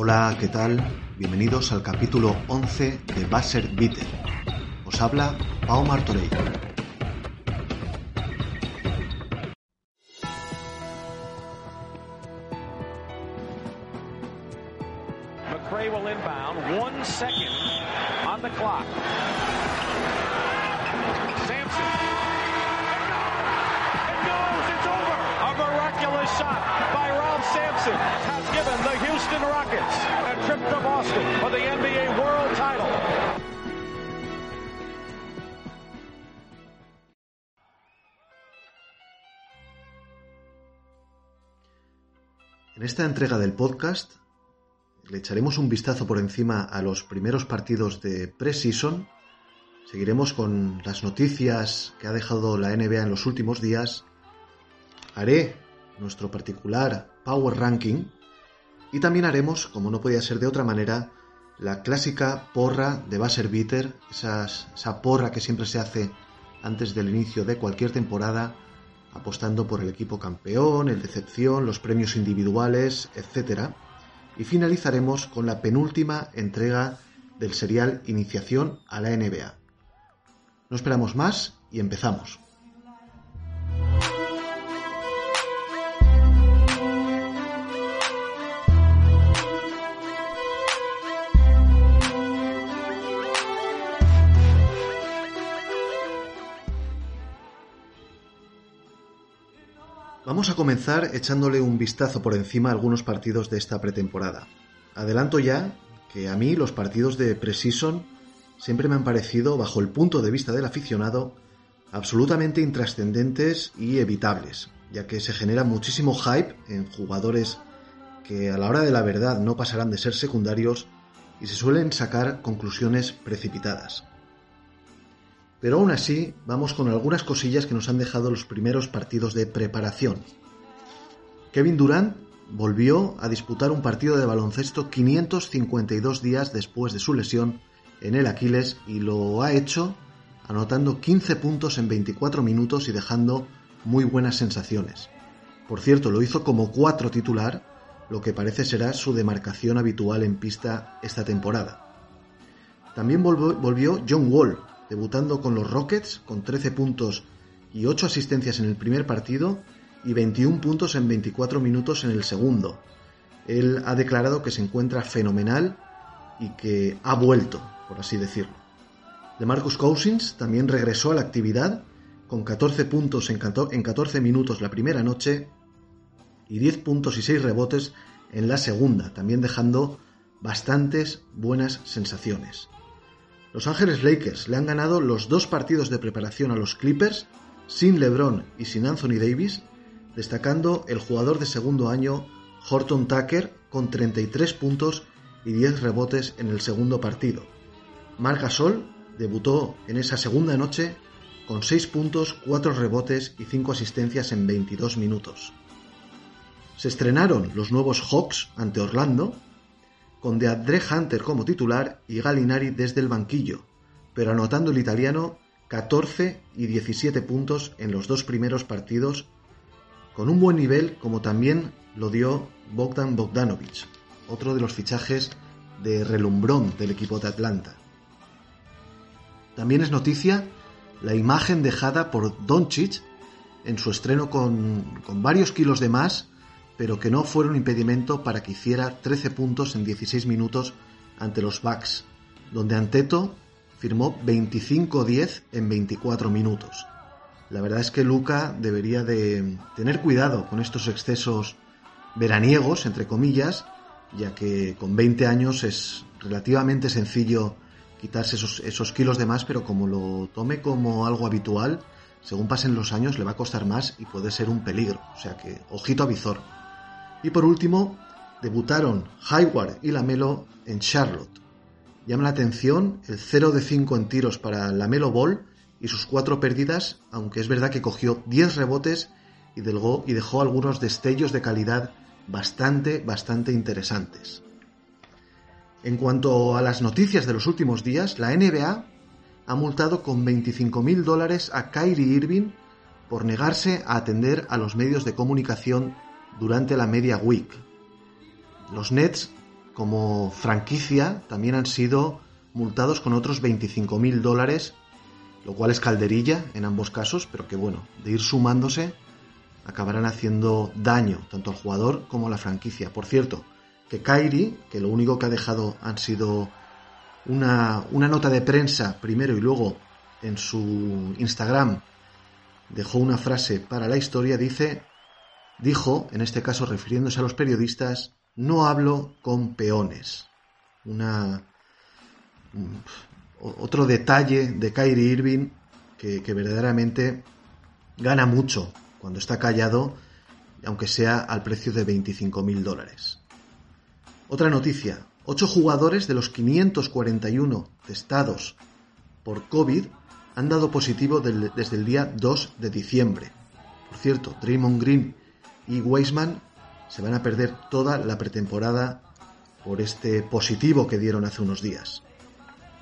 Hola, ¿qué tal? Bienvenidos al capítulo 11 de Basser Bitter. Os habla Pau Martorell. Esta entrega del podcast le echaremos un vistazo por encima a los primeros partidos de pre-season, seguiremos con las noticias que ha dejado la NBA en los últimos días, haré nuestro particular Power Ranking. Y también haremos, como no podía ser de otra manera, la clásica porra de Basser Bitter, esa porra que siempre se hace antes del inicio de cualquier temporada, apostando por el equipo campeón, el decepción, los premios individuales, etc. Y finalizaremos con la penúltima entrega del serial Iniciación a la NBA. No esperamos más y empezamos. Vamos a comenzar echándole un vistazo por encima a algunos partidos de esta pretemporada. Adelanto ya que a mí los partidos de preseason siempre me han parecido, bajo el punto de vista del aficionado, absolutamente intrascendentes y evitables, ya que se genera muchísimo hype en jugadores que a la hora de la verdad no pasarán de ser secundarios y se suelen sacar conclusiones precipitadas. Pero aún así, vamos con algunas cosillas que nos han dejado los primeros partidos de preparación. Kevin Durant volvió a disputar un partido de baloncesto 552 días después de su lesión en el Aquiles y lo ha hecho anotando 15 puntos en 24 minutos y dejando muy buenas sensaciones. Por cierto, lo hizo como cuatro titular, lo que parece será su demarcación habitual en pista esta temporada. También volvió John Wall, debutando con los Rockets con 13 puntos y 8 asistencias en el primer partido y 21 puntos en 24 minutos en el segundo. Él ha declarado que se encuentra fenomenal y que ha vuelto, por así decirlo. De Marcus Cousins también regresó a la actividad con 14 puntos en 14 minutos la primera noche y 10 puntos y 6 rebotes en la segunda, también dejando bastantes buenas sensaciones. Los Ángeles Lakers le han ganado los dos partidos de preparación a los Clippers sin LeBron y sin Anthony Davis, destacando el jugador de segundo año Horton Tucker con 33 puntos y 10 rebotes en el segundo partido. Marc Gasol debutó en esa segunda noche con 6 puntos, 4 rebotes y 5 asistencias en 22 minutos. Se estrenaron los nuevos Hawks ante Orlando, con DeAndre Hunter como titular y Galinari desde el banquillo, pero anotando el italiano 14 y 17 puntos en los dos primeros partidos, con un buen nivel como también lo dio Bogdan Bogdanovic, otro de los fichajes de relumbrón del equipo de Atlanta. También es noticia la imagen dejada por Doncic en su estreno con, varios kilos de más pero que no fueron impedimento para que hiciera 13 puntos en 16 minutos ante los Bucks, donde Anteto firmó 25-10 en 24 minutos. La verdad es que Luca debería de tener cuidado con estos excesos veraniegos, entre comillas, ya que con 20 años es relativamente sencillo quitarse esos, kilos de más, pero como lo tome como algo habitual, según pasen los años le va a costar más y puede ser un peligro. O sea que, ojito a visor. Y por último, debutaron Hayward y Lamelo en Charlotte. Llama la atención el 0 de 5 en tiros para Lamelo Ball y sus 4 pérdidas, aunque es verdad que cogió 10 rebotes y, y dejó algunos destellos de calidad bastante, bastante interesantes. En cuanto a las noticias de los últimos días, la NBA ha multado con 25.000 dólares a Kyrie Irving por negarse a atender a los medios de comunicación durante la Media Week. Los Nets como franquicia también han sido multados con otros 25.000 dólares, lo cual es calderilla en ambos casos, pero que bueno, de ir sumándose acabarán haciendo daño tanto al jugador como a la franquicia. Por cierto, que Kairi, que lo único que ha dejado han sido una, una nota de prensa primero y luego en su Instagram dejó una frase para la historia, dice, dijo, en este caso refiriéndose a los periodistas, no hablo con peones. Una, otro detalle de Kyrie Irving que, verdaderamente gana mucho cuando está callado, aunque sea al precio de 25.000 dólares. Otra noticia, ocho jugadores de los 541 testados por COVID han dado positivo desde el día 2 de diciembre. Por cierto, Draymond Green y Weisman se van a perder toda la pretemporada por este positivo que dieron hace unos días.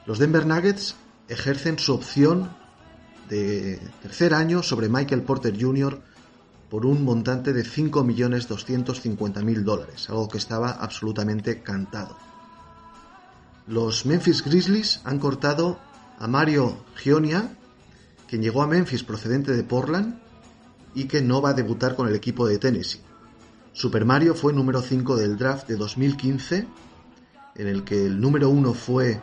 Los Denver Nuggets ejercen su opción de tercer año sobre Michael Porter Jr. por un montante de 5.250.000 dólares, algo que estaba absolutamente cantado. Los Memphis Grizzlies han cortado a Mario Gionia, quien llegó a Memphis procedente de Portland y que no va a debutar con el equipo de Tennessee. Super Mario fue número 5 del draft de 2015, en el que el número 1 fue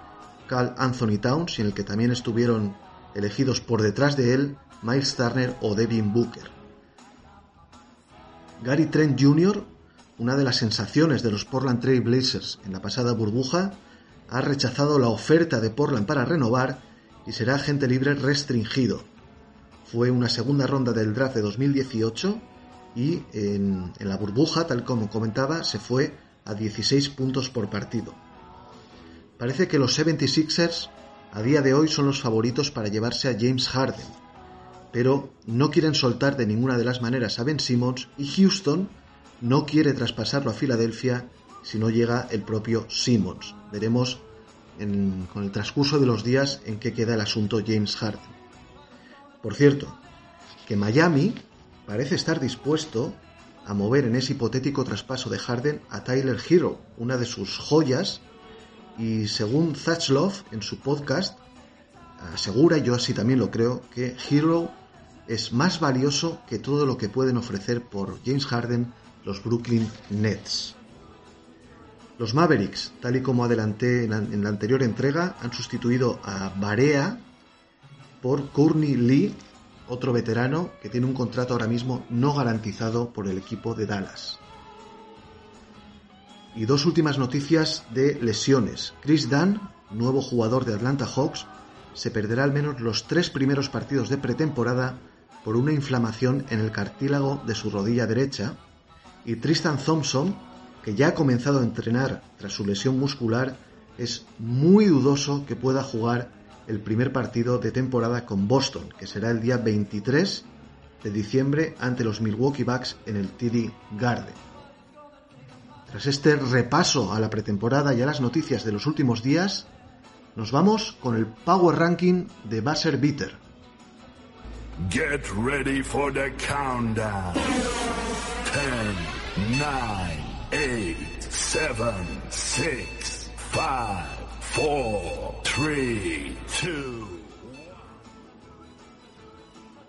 Carl Anthony Towns en el que también estuvieron elegidos por detrás de él Miles Turner o Devin Booker. Gary Trent Jr., una de las sensaciones de los Portland Trail Blazers en la pasada burbuja, ha rechazado la oferta de Portland para renovar y será agente libre restringido. Fue una segunda ronda del draft de 2018 y en, la burbuja, tal como comentaba, se fue a 16 puntos por partido. Parece que los 76ers a día de hoy son los favoritos para llevarse a James Harden, pero no quieren soltar de ninguna de las maneras a Ben Simmons y Houston no quiere traspasarlo a Filadelfia si no llega el propio Simmons. Veremos con el transcurso de los días en qué queda el asunto James Harden. Por cierto, que Miami parece estar dispuesto a mover en ese hipotético traspaso de Harden a Tyler Hero, una de sus joyas, y según Love en su podcast, asegura, yo así también lo creo, que Hero es más valioso que todo lo que pueden ofrecer por James Harden los Brooklyn Nets. Los Mavericks, tal y como adelanté en la, anterior entrega, han sustituido a Barea por Courtney Lee, otro veterano que tiene un contrato ahora mismo no garantizado por el equipo de Dallas. Y dos últimas noticias de lesiones. Chris Dunn, nuevo jugador de Atlanta Hawks, se perderá al menos los tres primeros partidos de pretemporada por una inflamación en el cartílago de su rodilla derecha. Y Tristan Thompson, que ya ha comenzado a entrenar tras su lesión muscular, es muy dudoso que pueda jugar el primer partido de temporada con Boston, que será el día 23 de diciembre ante los Milwaukee Bucks en el TD Garden. Tras este repaso a la pretemporada y a las noticias de los últimos días, nos vamos con el Power Ranking de Buzzer Beater. Get ready for the countdown. 10, 9, 8, 7, 6, 5, 4, 3, 2.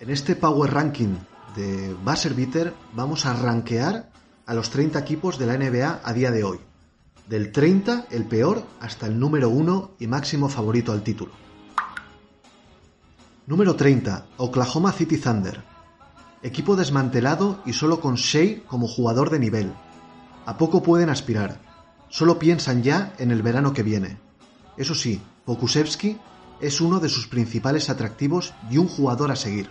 En este Power Ranking de Buzzer Beater vamos a rankear a los 30 equipos de la NBA a día de hoy. Del 30, el peor, hasta el número 1 y máximo favorito al título. Número 30, Oklahoma City Thunder. Equipo desmantelado y solo con Shea como jugador de nivel. A poco pueden aspirar. Solo piensan ya en el verano que viene. Eso sí, Pokusevski es uno de sus principales atractivos y un jugador a seguir.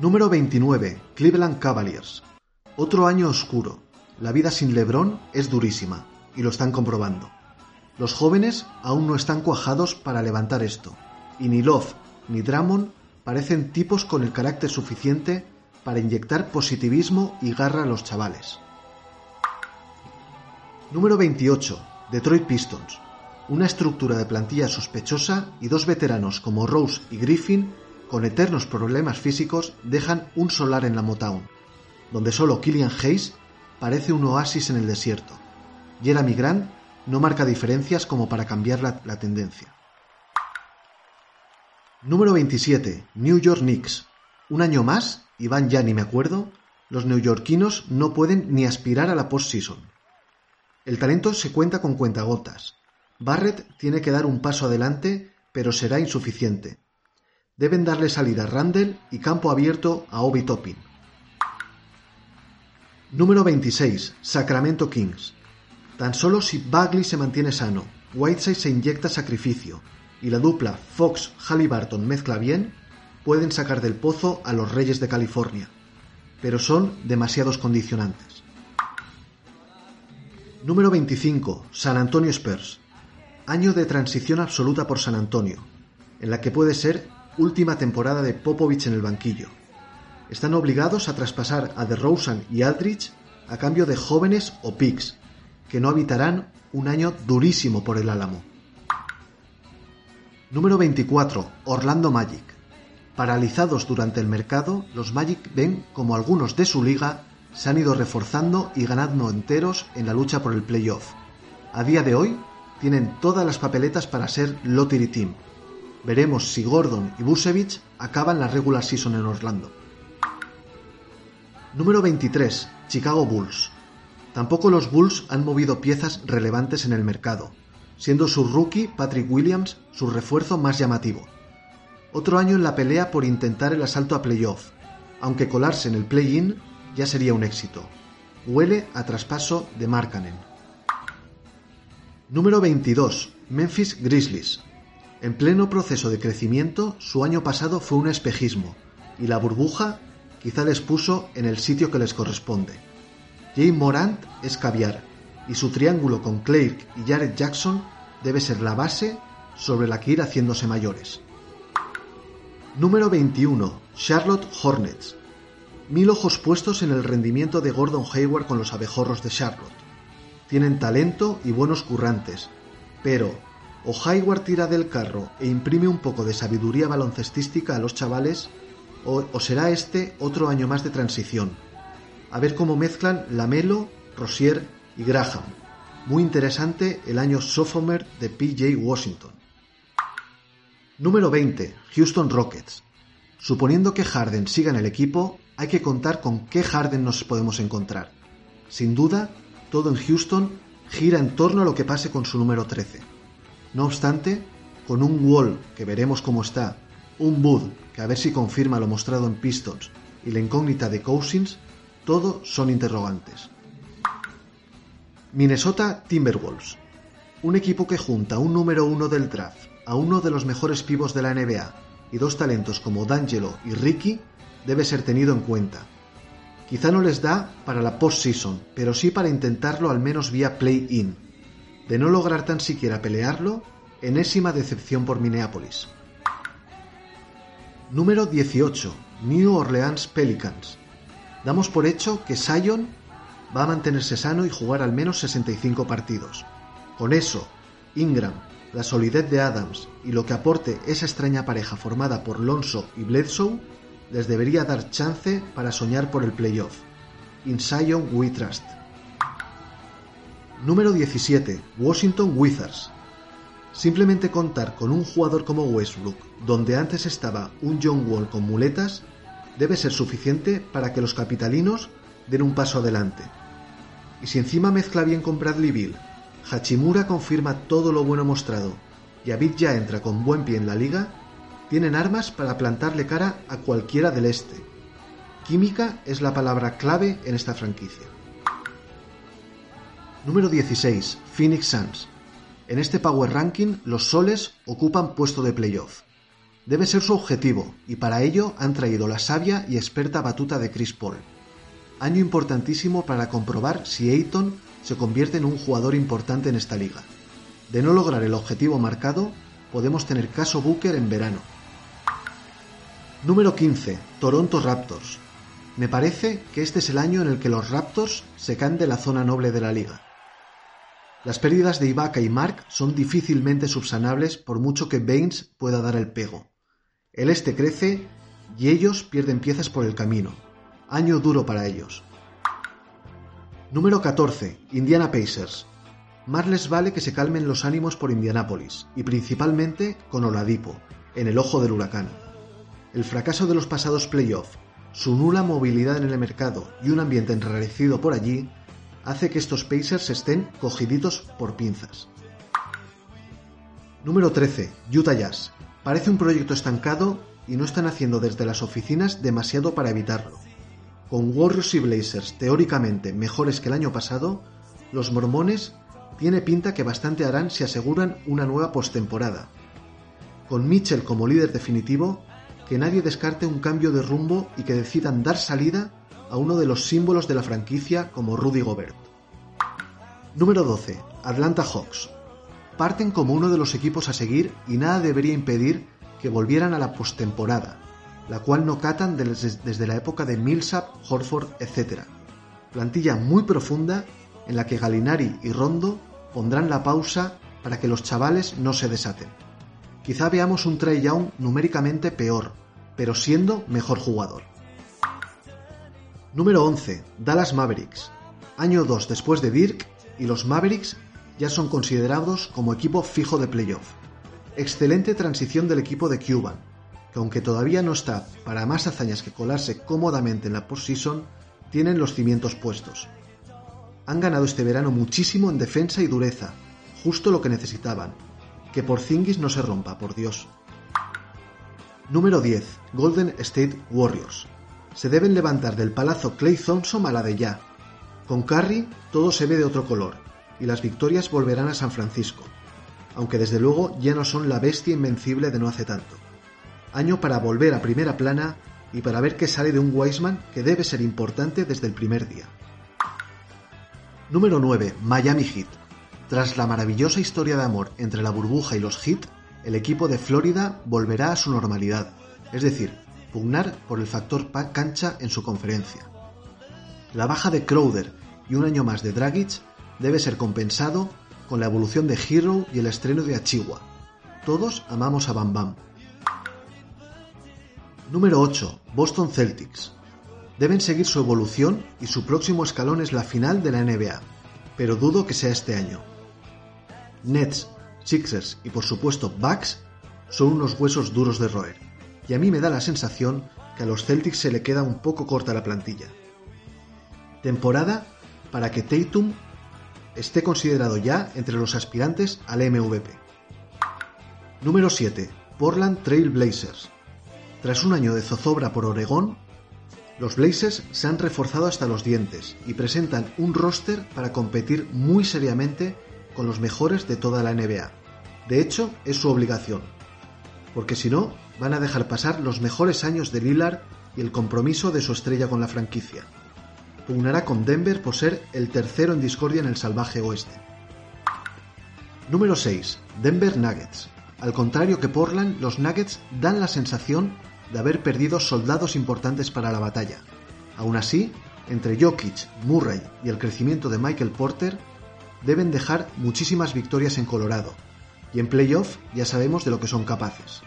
Número 29. Cleveland Cavaliers. Otro año oscuro. La vida sin LeBron es durísima, y lo están comprobando. Los jóvenes aún no están cuajados para levantar esto, y ni Love ni Drummond parecen tipos con el carácter suficiente para inyectar positivismo y garra a los chavales. Número 28. Detroit Pistons. Una estructura de plantilla sospechosa y dos veteranos como Rose y Griffin, con eternos problemas físicos, dejan un solar en la Motown, donde solo Killian Hayes parece un oasis en el desierto. Jeremy Grant no marca diferencias como para cambiar la, tendencia. Número 27. New York Knicks. Un año más, y van ya ni me acuerdo, los neoyorquinos no pueden ni aspirar a la postseason. El talento se cuenta con cuentagotas. Barrett tiene que dar un paso adelante, pero será insuficiente. Deben darle salida a Randall y campo abierto a Obi Toppin. Número 26. Sacramento Kings. Tan solo si Bagley se mantiene sano, Whiteside se inyecta sacrificio y la dupla Fox-Halliburton mezcla bien, pueden sacar del pozo a los Reyes de California, pero son demasiados condicionantes. Número 25. San Antonio Spurs. Año de transición absoluta por San Antonio, en la que puede ser última temporada de Popovich en el banquillo. Están obligados a traspasar a DeRozan y Aldrich a cambio de jóvenes o picks, que no habitarán un año durísimo por el álamo. Número 24. Orlando Magic. Paralizados durante el mercado, los Magic ven como algunos de su liga se han ido reforzando y ganando enteros en la lucha por el playoff. A día de hoy, tienen todas las papeletas para ser Lottery Team. Veremos si Gordon y Busevich acaban la regular season en Orlando. Número 23. Chicago Bulls. Tampoco los Bulls han movido piezas relevantes en el mercado, siendo su rookie Patrick Williams su refuerzo más llamativo. Otro año en la pelea por intentar el asalto a playoff, aunque colarse en el play-in ya sería un éxito. Huele a traspaso de Markkanen. Número 22. Memphis Grizzlies. En pleno proceso de crecimiento, su año pasado fue un espejismo, y la burbuja quizá les puso en el sitio que les corresponde. Jay Morant es caviar, y su triángulo con Clark y Jared Jackson debe ser la base sobre la que ir haciéndose mayores. Número 21. Charlotte Hornets. Mil ojos puestos en el rendimiento de Gordon Hayward con los abejorros de Charlotte. Tienen talento y buenos currantes, pero o Hayward tira del carro e imprime un poco de sabiduría baloncestística a los chavales, o, será este otro año más de transición. A ver cómo mezclan Lamelo, Rosier y Graham. Muy interesante el año sophomore de PJ Washington. Número 20. Houston Rockets. Suponiendo que Harden siga en el equipo, hay que contar con qué Harden nos podemos encontrar. Sin duda, todo en Houston gira en torno a lo que pase con su número 13. No obstante, con un Wall que veremos cómo está, un Bud que a ver si confirma lo mostrado en Pistons y la incógnita de Cousins, todo son interrogantes. Minnesota Timberwolves. Un equipo que junta un número uno del draft a uno de los mejores pivos de la NBA y dos talentos como D'Angelo y Ricky debe ser tenido en cuenta. Quizá no les da para la postseason, pero sí para intentarlo al menos vía play-in. De no lograr tan siquiera pelearlo, enésima decepción por Minneapolis. Número 18. New Orleans Pelicans. Damos por hecho que Sion va a mantenerse sano y jugar al menos 65 partidos. Con eso, Ingram, la solidez de Adams y lo que aporte esa extraña pareja formada por Lonzo y Bledsoe les debería dar chance para soñar por el playoff. In Zion we trust. Número 17. Washington Wizards. Simplemente contar con un jugador como Westbrook, donde antes estaba un John Wall con muletas, debe ser suficiente para que los capitalinos den un paso adelante. Y si encima mezcla bien con Bradley Bill, Hachimura confirma todo lo bueno mostrado y ya entra con buen pie en la liga, tienen armas para plantarle cara a cualquiera del este. Química es la palabra clave en esta franquicia. Número 16. Phoenix Suns. En este Power Ranking, los soles ocupan puesto de playoff. Debe ser su objetivo, y para ello han traído la sabia y experta batuta de Chris Paul. Año importantísimo para comprobar si Ayton se convierte en un jugador importante en esta liga. De no lograr el objetivo marcado, podemos tener caso Booker en verano. Número 15. Toronto Raptors. Me parece que este es el año en el que los Raptors se caen de la zona noble de la liga. Las pérdidas de Ibaka y Mark son difícilmente subsanables por mucho que Baines pueda dar el pego. El este crece y ellos pierden piezas por el camino. Año duro para ellos. Número 14. Indiana Pacers. más les vale que se calmen los ánimos por Indianápolis, y principalmente con Oladipo, en el ojo del huracán. El fracaso de los pasados playoffs, su nula movilidad en el mercado y un ambiente enrarecido por allí hace que estos Pacers estén cogiditos por pinzas. Número 13. Utah Jazz. Parece un proyecto estancado y no están haciendo desde las oficinas demasiado para evitarlo. Con Warriors y Blazers teóricamente mejores que el año pasado, los mormones tiene pinta que bastante harán si aseguran una nueva postemporada. Con Mitchell como líder definitivo, que nadie descarte un cambio de rumbo y que decidan dar salida a uno de los símbolos de la franquicia como Rudy Gobert. Número 12. Atlanta Hawks. Parten como uno de los equipos a seguir y nada debería impedir que volvieran a la postemporada, la cual no catan desde, la época de Millsap, Horford, etc. Plantilla muy profunda en la que Galinari y Rondo pondrán la pausa para que los chavales no se desaten. Quizá veamos un Trey Young numéricamente peor, pero siendo mejor jugador. Número 11. Dallas Mavericks. Año 2 después de Dirk y los Mavericks ya son considerados como equipo fijo de playoff. Excelente transición del equipo de Cuban, que aunque todavía no está para más hazañas que colarse cómodamente en la postseason, tienen los cimientos puestos. Han ganado este verano muchísimo en defensa y dureza, justo lo que necesitaban. Que por Zingis no se rompa, por Dios. Número 10. Golden State Warriors. Se deben levantar del palazo Clay Thompson a la de ya. Con Curry todo se ve de otro color, y las victorias volverán a San Francisco, aunque desde luego ya no son la bestia invencible de no hace tanto. Año para volver a primera plana y para ver qué sale de un Wiseman que debe ser importante desde el primer día. Número 9. Miami Heat. Tras la maravillosa historia de amor entre la burbuja y los Heat, el equipo de Florida volverá a su normalidad, es decir, pugnar por el factor cancha en su conferencia. La baja de Crowder y un año más de Dragic debe ser compensado con la evolución de Hero y el estreno de Achiwa. Todos amamos a Bam Bam. Número 8. Boston Celtics deben seguir su evolución y su próximo escalón es la final de la NBA, pero dudo que sea este año. Nets, Sixers y por supuesto Bucks son unos huesos duros de roer, y a mí me da la sensación que a los Celtics se le queda un poco corta la plantilla. Temporada para que Tatum esté considerado ya entre los aspirantes al MVP. Número 7. Portland Trail Blazers. Tras un año de zozobra por Oregón, los Blazers se han reforzado hasta los dientes y presentan un roster para competir muy seriamente con los mejores de toda la NBA. De hecho, es su obligación, porque si no, van a dejar pasar los mejores años de Lillard y el compromiso de su estrella con la franquicia. Pugnará con Denver por ser el tercero en discordia en el salvaje oeste. Número 6. Denver Nuggets. Al contrario que Portland, los Nuggets dan la sensación de haber perdido soldados importantes para la batalla. Aún así, entre Jokic, Murray y el crecimiento de Michael Porter, deben dejar muchísimas victorias en Colorado, y en playoff ya sabemos de lo que son capaces.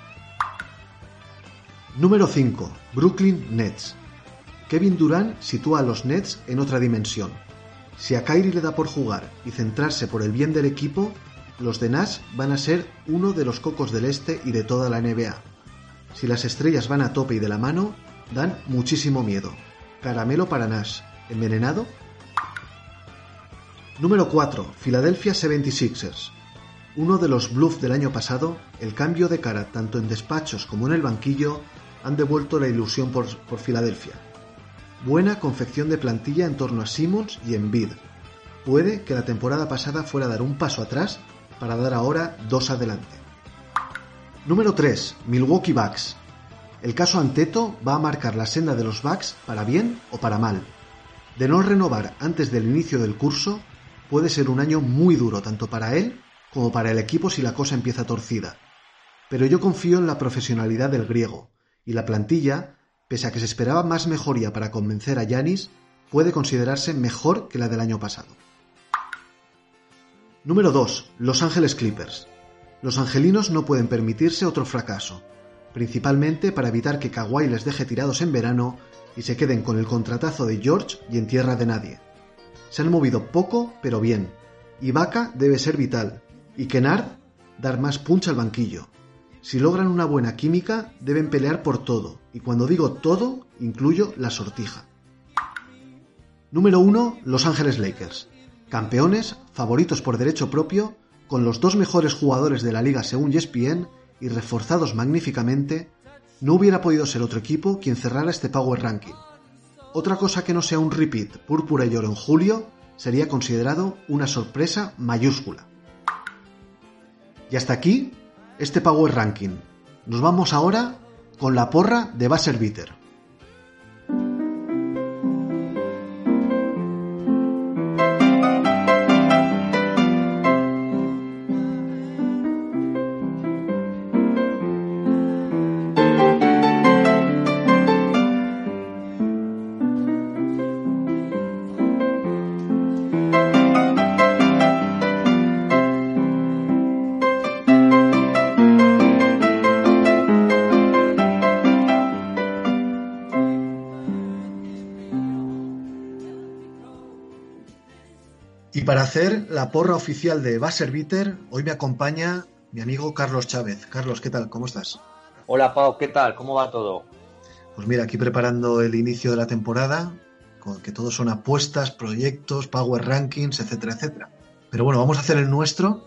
Número 5. Brooklyn Nets. Kevin Durant sitúa a los Nets en otra dimensión. Si a Kyrie le da por jugar y centrarse por el bien del equipo, los de Nash van a ser uno de los cocos del este y de toda la NBA. Si las estrellas van a tope y de la mano, dan muchísimo miedo. Caramelo para Nash. ¿Envenenado? Número 4. Philadelphia 76ers. Uno de los bluffs del año pasado, el cambio de cara tanto en despachos como en el banquillo han devuelto la ilusión por, por Filadelfia. Buena confección de plantilla en torno a Simmons y Embiid. Puede que la temporada pasada fuera dar un paso atrás para dar ahora dos adelante. Número 3. Milwaukee Bucks. El caso Anteto va a marcar la senda de los Bucks para bien o para mal. De no renovar antes del inicio del curso, puede ser un año muy duro tanto para él como para el equipo si la cosa empieza torcida. Pero yo confío en la profesionalidad del griego, y la plantilla, pese a que se esperaba más mejoría para convencer a Yanis, puede considerarse mejor que la del año pasado. Número 2. Los Ángeles Clippers. Los angelinos no pueden permitirse otro fracaso, principalmente para evitar que Kawhi les deje tirados en verano y se queden con el contratazo de George y en tierra de nadie. Se han movido poco, pero bien, Ibaka debe ser vital y Kennard dar más punch al banquillo. Si logran una buena química, deben pelear por todo, y cuando digo todo, incluyo la sortija. Número 1. Los Ángeles Lakers. Campeones, favoritos por derecho propio, con los dos mejores jugadores de la liga según ESPN y reforzados magníficamente, no hubiera podido ser otro equipo quien cerrara este Power Ranking. Otra cosa que no sea un repeat púrpura y oro en julio sería considerado una sorpresa mayúscula. Y hasta aquí este Power Ranking. Nos vamos ahora con la porra de Basser Bitter. Para hacer la porra oficial de Bitter, hoy me acompaña mi amigo Carlos Chávez. Carlos, ¿qué tal? ¿Cómo estás? Hola Pau, ¿qué tal? ¿Cómo va todo? Pues mira, aquí preparando el inicio de la temporada, con que todos son apuestas, proyectos, power rankings, etcétera, etcétera. Pero bueno, vamos a hacer el nuestro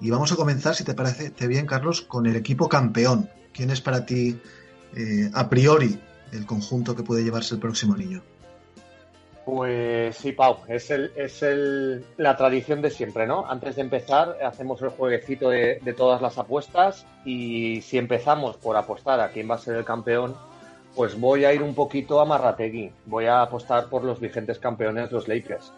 y vamos a comenzar, si te parece bien, Carlos, con el equipo campeón. ¿Quién es para ti, eh, a priori, el conjunto que puede llevarse el próximo niño? Pues sí, Pau, es, el, es el, la tradición de siempre, ¿no? Antes de empezar, hacemos el jueguecito de, todas las apuestas y si empezamos por apostar a quién va a ser el campeón, pues voy a ir un poquito a Marrategui. Voy a apostar por los vigentes campeones, los Lakers.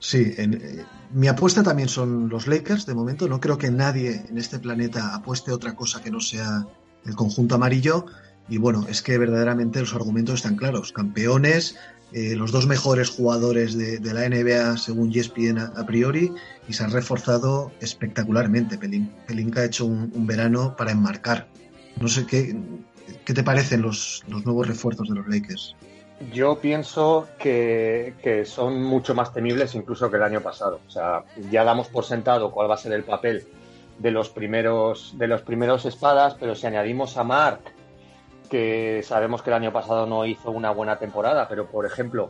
Sí, eh, mi apuesta también son los Lakers de momento. No creo que nadie en este planeta apueste otra cosa que no sea el conjunto amarillo. Y bueno, es que verdaderamente los argumentos están claros. Campeones, eh, los dos mejores jugadores de, la NBA según ESPN a, a, priori y se han reforzado espectacularmente. Pelinka ha hecho un, verano para enmarcar. No sé qué, qué te parecen los, los nuevos refuerzos de los Lakers. Yo pienso que, que, son mucho más temibles incluso que el año pasado. O sea, ya damos por sentado cuál va a ser el papel de los primeros, de los primeros espadas, pero si añadimos a Mark que sabemos que el año pasado no hizo una buena temporada, pero por ejemplo,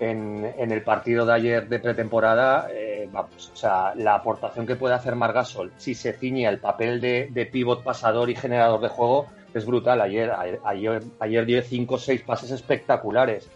en, el partido de ayer de pretemporada, eh, o sea, la aportación que puede hacer Margasol si se ciñe el papel de, de pivot pasador y generador de juego es brutal. Ayer, ayer, ayer dio 5 o 6 pases espectaculares.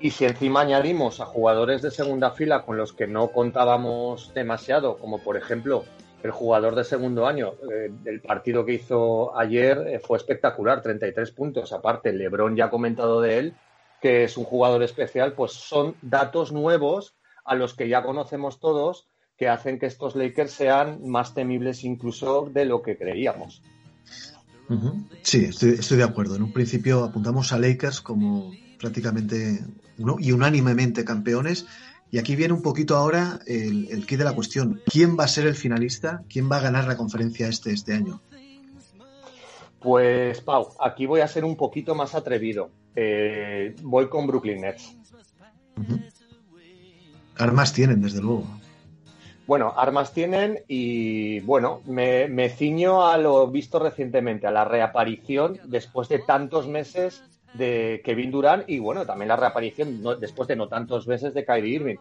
Y si encima añadimos a jugadores de segunda fila con los que no contábamos demasiado, como por ejemplo el jugador de segundo año. Eh, el partido que hizo ayer eh, fue espectacular, 33 puntos. Aparte, Lebron ya ha comentado de él que es un jugador especial, pues son datos nuevos a los que ya conocemos todos que hacen que estos Lakers sean más temibles incluso de lo que creíamos. Sí, estoy, estoy, de acuerdo. En un principio apuntamos a Lakers como prácticamente y unánimemente campeones y aquí viene un poquito ahora el, el kit de la cuestión. ¿Quién va a ser el finalista? ¿Quién va a ganar la conferencia este este año? Pues, Pau, aquí voy a ser un poquito más atrevido. Eh, voy con Brooklyn Nets. Armas tienen, desde luego. Bueno, armas tienen y, bueno, me, me ciño a lo visto recientemente, a la reaparición después de tantos meses de Kevin Durant y bueno, también la reaparición después de no tantos meses de Kyrie Irving.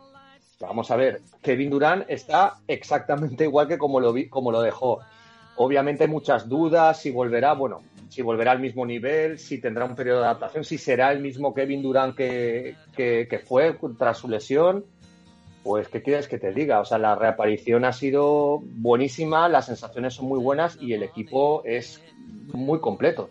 Vamos a ver, Kevin Durant está exactamente igual que como lo, como lo dejó. Obviamente hay muchas dudas, si volverá, bueno, si volverá al mismo nivel, si tendrá un periodo de adaptación, si será el mismo Kevin Durant que, que fue tras su lesión. Pues, ¿qué quieres que te diga? O sea, la reaparición ha sido buenísima, las sensaciones son muy buenas y el equipo es muy completo.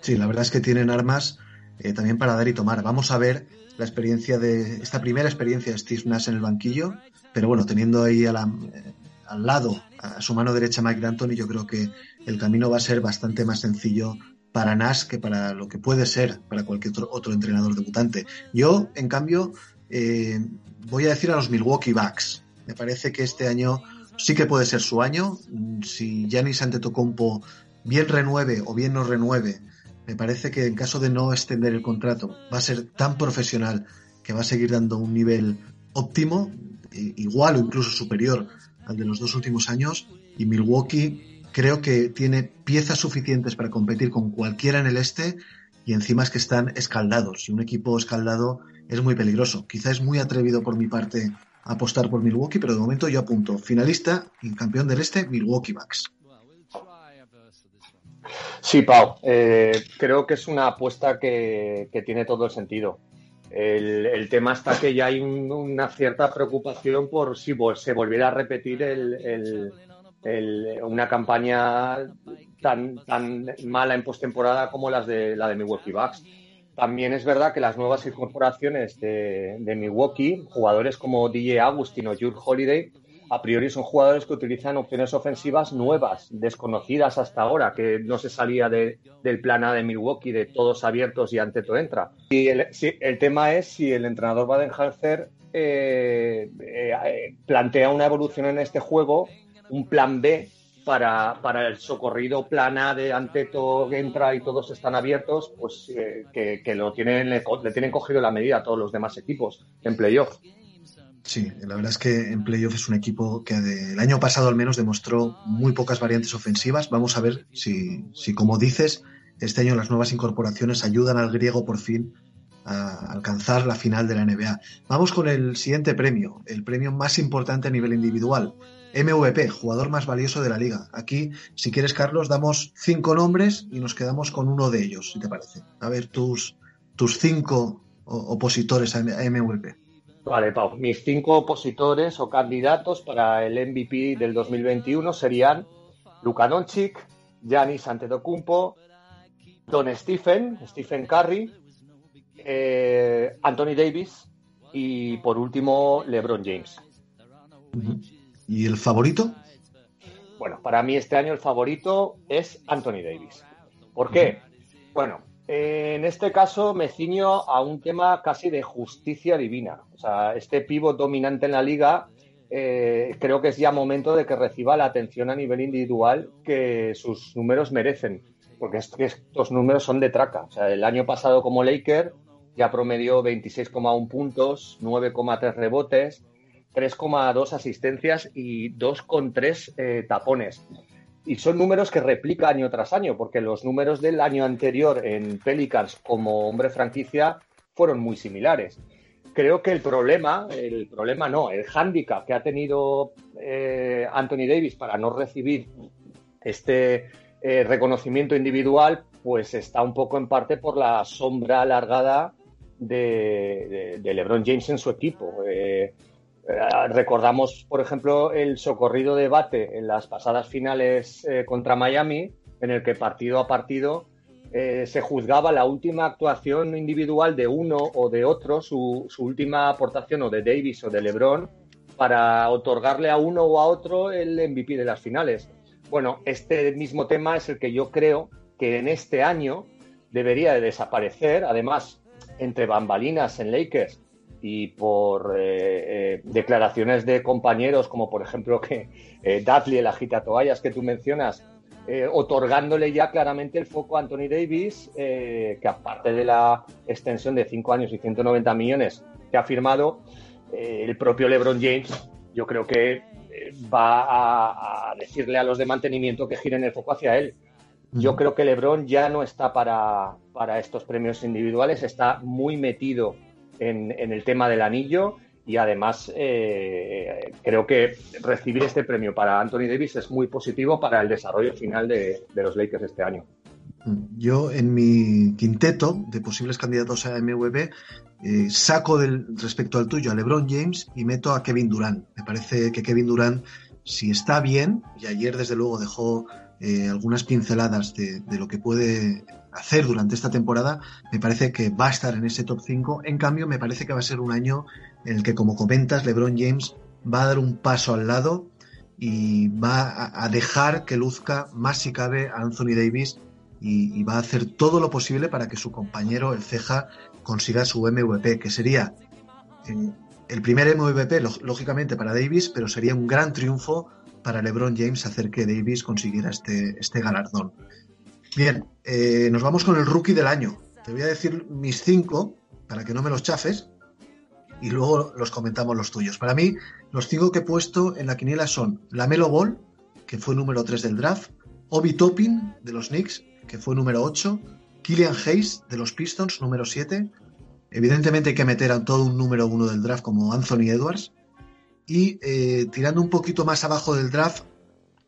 Sí, la verdad es que tienen armas eh, también para dar y tomar. Vamos a ver la experiencia de esta primera experiencia de Steve Nash en el banquillo, pero bueno, teniendo ahí eh, al lado a su mano derecha Mike D'Antoni, yo creo que el camino va a ser bastante más sencillo para Nash que para lo que puede ser para cualquier otro, entrenador debutante. Yo, en cambio, eh, voy a decir a los Milwaukee Bucks. Me parece que este año sí que puede ser su año. Si Giannis Antetokounmpo bien renueve o bien no renueve, me parece que en caso de no extender el contrato va a ser tan profesional que va a seguir dando un nivel óptimo, igual o incluso superior al de los dos últimos años, y Milwaukee creo que tiene piezas suficientes para competir con cualquiera en el este y encima es que están escaldados y un equipo escaldado es muy peligroso. Quizá es muy atrevido por mi parte apostar por Milwaukee, pero de momento yo apunto finalista y campeón del este, Milwaukee Bucks. Sí, Pau, eh, creo que es una apuesta que, tiene todo el sentido. El, tema está que ya hay una cierta preocupación por si se volviera a repetir una campaña tan, mala en postemporada como las de la de Milwaukee Bucks. También es verdad que las nuevas incorporaciones de, Milwaukee, jugadores como DJ Agustin o Jude Holiday, a priori son jugadores que utilizan opciones ofensivas nuevas, desconocidas hasta ahora, que no se salía del plan A de Milwaukee, de todos abiertos y ante todo entra. Y el, el tema es si el entrenador Badenhalzer eh, eh, plantea una evolución en este juego, un plan B para, el socorrido plana de ante todo entra y todos están abiertos, pues eh, que, lo tienen, le, tienen cogido la medida a todos los demás equipos en playoff. Sí, la verdad es que en playoff es un equipo que el año pasado al menos demostró muy pocas variantes ofensivas. Vamos a ver si, si, como dices, este año las nuevas incorporaciones ayudan al griego por fin a alcanzar la final de la NBA. Vamos con el siguiente premio, el premio más importante a nivel individual, MVP, jugador más valioso de la liga. Aquí, si quieres, Carlos, damos cinco nombres y nos quedamos con uno de ellos, si te parece. A ver, tus, tus cinco opositores a MVP. Vale, Pau. Mis cinco opositores o candidatos para el MVP del 2021 serían Luka Doncic, Giannis Antetokounmpo, Don Stephen, Stephen Curry, eh, Anthony Davis y por último LeBron James. ¿Y el favorito? Bueno, para mí este año el favorito es Anthony Davis. ¿Por qué? Bueno, en este caso me ciño a un tema casi de justicia divina. O sea, este pívot dominante en la liga eh, creo que es ya momento de que reciba la atención a nivel individual que sus números merecen, porque estos números son de traca. O sea, el año pasado como Laker ya promedió 26,1 puntos, 9,3 rebotes, 3,2 asistencias y 2,3 eh, tapones. Y son números que replica año tras año, porque los números del año anterior en Pelicans como hombre franquicia fueron muy similares. Creo que el problema, el problema no, el hándicap que ha tenido eh, Anthony Davis para no recibir este eh, reconocimiento individual, pues está un poco en parte por la sombra alargada de, LeBron James en su equipo. Eh, recordamos, por ejemplo, el socorrido debate en las pasadas finales eh, contra Miami, en el que partido a partido eh, se juzgaba la última actuación individual de uno o de otro, su, última aportación o de Davis o de LeBron, para otorgarle a uno o a otro el MVP de las finales. Bueno, este mismo tema es el que yo creo que en este año debería de desaparecer. Además, entre bambalinas en Lakers y por eh, eh, declaraciones de compañeros, como por ejemplo que eh, Dudley, el agita toallas que tú mencionas, otorgándole ya claramente el foco a Anthony Davis, que aparte de la extensión de 5 años y 190 millones que ha firmado, el propio LeBron James, yo creo que va a, a, decirle a los de mantenimiento que giren el foco hacia él. Yo creo que LeBron ya no está para, para estos premios individuales, está muy metido en, el tema del anillo y además eh, creo que recibir este premio para Anthony Davis es muy positivo para el desarrollo final de, los Lakers este año. Yo en mi quinteto de posibles candidatos a MVP eh, saco respecto al tuyo a LeBron James y meto a Kevin Durant. Me parece que Kevin Durant, si está bien, y ayer desde luego dejó eh, algunas pinceladas de, lo que puede hacer durante esta temporada, me parece que va a estar en ese top 5. En cambio, me parece que va a ser un año en el que, como comentas, LeBron James va a dar un paso al lado y va a, dejar que luzca más si cabe a Anthony Davis y, va a hacer todo lo posible para que su compañero, el Ceja, consiga su MVP, que sería eh, el primer MVP, lógicamente, para Davis, pero sería un gran triunfo para LeBron James hacer que Davis consiguiera este, este galardón. Bien, eh, nos vamos con el rookie del año. Te voy a decir mis cinco para que no me los chafes. y luego los comentamos los tuyos. Para mí, los cinco que he puesto en la quiniela son la Melo Ball, que fue número 3 del draft, Obi Toppin de los Knicks, que fue número 8, Killian Hayes de los Pistons, número 7. Evidentemente hay que meter a todo un número 1 del draft como Anthony Edwards. Y eh, tirando un poquito más abajo del draft,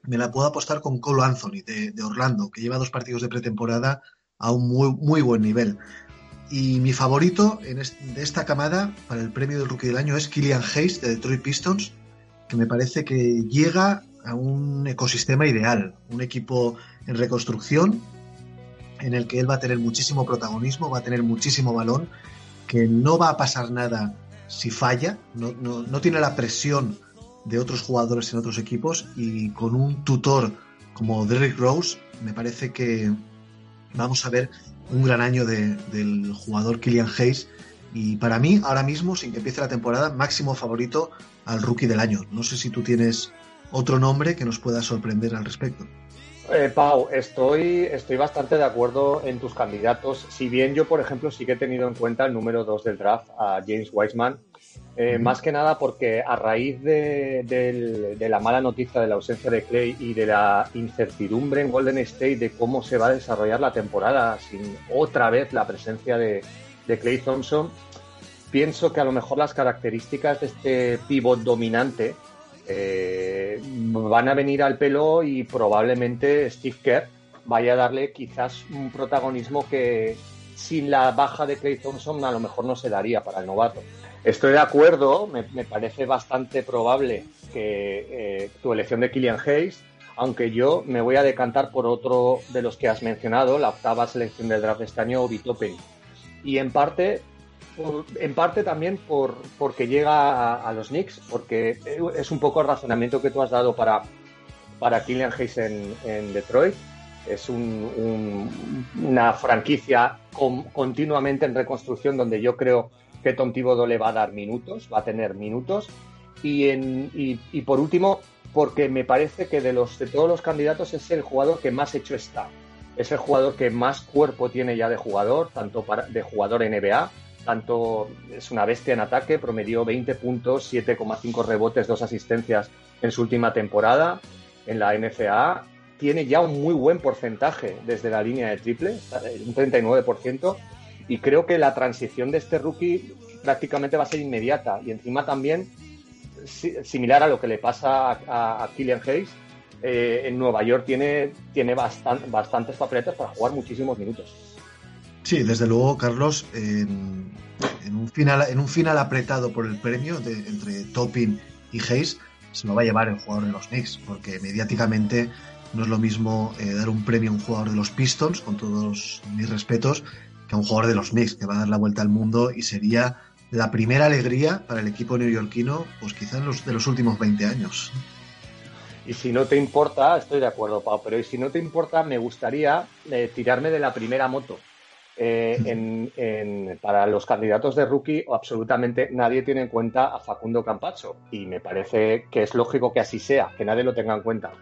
me la puedo apostar con Colo Anthony de, Orlando, que lleva dos partidos de pretemporada a un muy, muy buen nivel. Y mi favorito en de esta camada para el premio del Rookie del Año es Killian Hayes de Detroit Pistons, que me parece que llega a un ecosistema ideal, un equipo en reconstrucción en el que él va a tener muchísimo protagonismo, va a tener muchísimo balón, que no va a pasar nada si falla, no, no tiene la presión de otros jugadores en otros equipos y con un tutor como Derrick Rose, me parece que vamos a ver un gran año del jugador Killian Hayes y para mí ahora mismo, sin que empiece la temporada, máximo favorito al rookie del año. No sé si tú tienes otro nombre que nos pueda sorprender al respecto. Eh, Pau, estoy, estoy bastante de acuerdo en tus candidatos. Si bien yo, por ejemplo, sí que he tenido en cuenta el número 2 del draft, a James Wiseman, eh, más que nada porque a raíz de, la mala noticia de la ausencia de Clay y de la incertidumbre en Golden State de cómo se va a desarrollar la temporada sin otra vez la presencia de, Clay Thompson, pienso que a lo mejor las características de este pivot dominante eh, van a venir al pelo y probablemente Steve Kerr vaya a darle quizás un protagonismo que sin la baja de Clay Thompson a lo mejor no se daría para el novato. Estoy de acuerdo, me, parece bastante probable que eh, tu elección de Killian Hayes, aunque yo me voy a decantar por otro de los que has mencionado, la octava selección del draft de este año, Obi Y en parte, en parte también por, porque llega a, los Knicks, porque es un poco el razonamiento que tú has dado para, para Killian Hayes en, Detroit. Es una franquicia continuamente en reconstrucción donde yo creo que Tom Thibodeau le va a dar minutos, va a tener minutos. Y, por último, porque me parece que de, los, de todos los candidatos es el jugador que más hecho está. Es el jugador que más cuerpo tiene ya de jugador, tanto de jugador NBA, tanto es una bestia en ataque, promedió 20 puntos, 7,5 rebotes, dos asistencias en su última temporada en la NCAA. Tiene ya un muy buen porcentaje desde la línea de triple, un 39%, y creo que la transición de este rookie prácticamente va a ser inmediata y encima también similar a lo que le pasa a, a Killian Hayes. Eh, en Nueva York tiene, tiene bastantes papeletas para jugar muchísimos minutos. Sí, desde luego, Carlos, en, un, final, en un final apretado por el premio de, entre Toppin y Hayes, se lo va a llevar el jugador de los Knicks, porque mediáticamente no es lo mismo eh, dar un premio a un jugador de los Pistons, con todos mis respetos, un jugador de los Knicks que va a dar la vuelta al mundo y sería la primera alegría para el equipo neoyorquino, pues quizás en los, de los últimos 20 años. Y si no te importa, estoy de acuerdo, Pau, pero y si no te importa, me gustaría eh, tirarme de la primera moto. Eh, para los candidatos de rookie, absolutamente nadie tiene en cuenta a Facundo Campacho. Y me parece que es lógico que así sea, que nadie lo tenga en cuenta.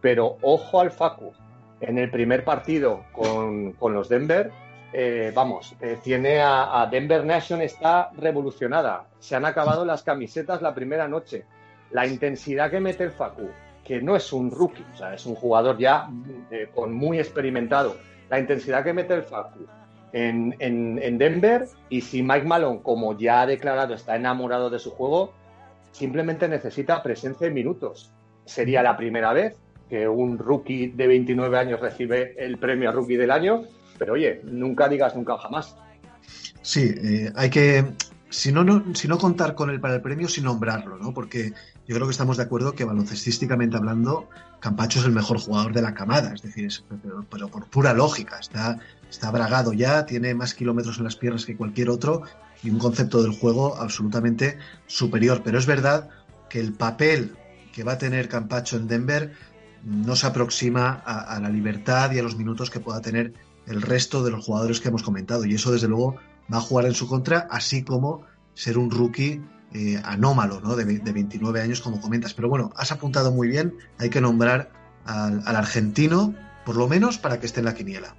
Pero ojo al Facu. En el primer partido con, con los Denver, eh, vamos, eh, tiene a, Denver Nation está revolucionada. Se han acabado las camisetas la primera noche. La intensidad que mete el Facu, que no es un rookie, o sea, es un jugador ya eh, con muy experimentado. La intensidad que mete el Facu en, en, Denver y si Mike Malone, como ya ha declarado, está enamorado de su juego, simplemente necesita presencia en minutos. Sería la primera vez que un rookie de 29 años recibe el premio a rookie del año pero oye, nunca digas nunca jamás. Sí, eh, hay que, si no, si no contar con él para el premio, sin nombrarlo, ¿no? Porque yo creo que estamos de acuerdo que baloncestísticamente hablando, Campacho es el mejor jugador de la camada, es decir, pero, por pura lógica, está, está bragado ya, tiene más kilómetros en las piernas que cualquier otro y un concepto del juego absolutamente superior. Pero es verdad que el papel que va a tener Campacho en Denver no se aproxima a la libertad y a los minutos que pueda tener el resto de los jugadores que hemos comentado. Y eso, desde luego, va a jugar en su contra, así como ser un rookie eh, anómalo, ¿no? De, 29 años, como comentas. Pero bueno, has apuntado muy bien, hay que nombrar al, argentino, por lo menos para que esté en la quiniela.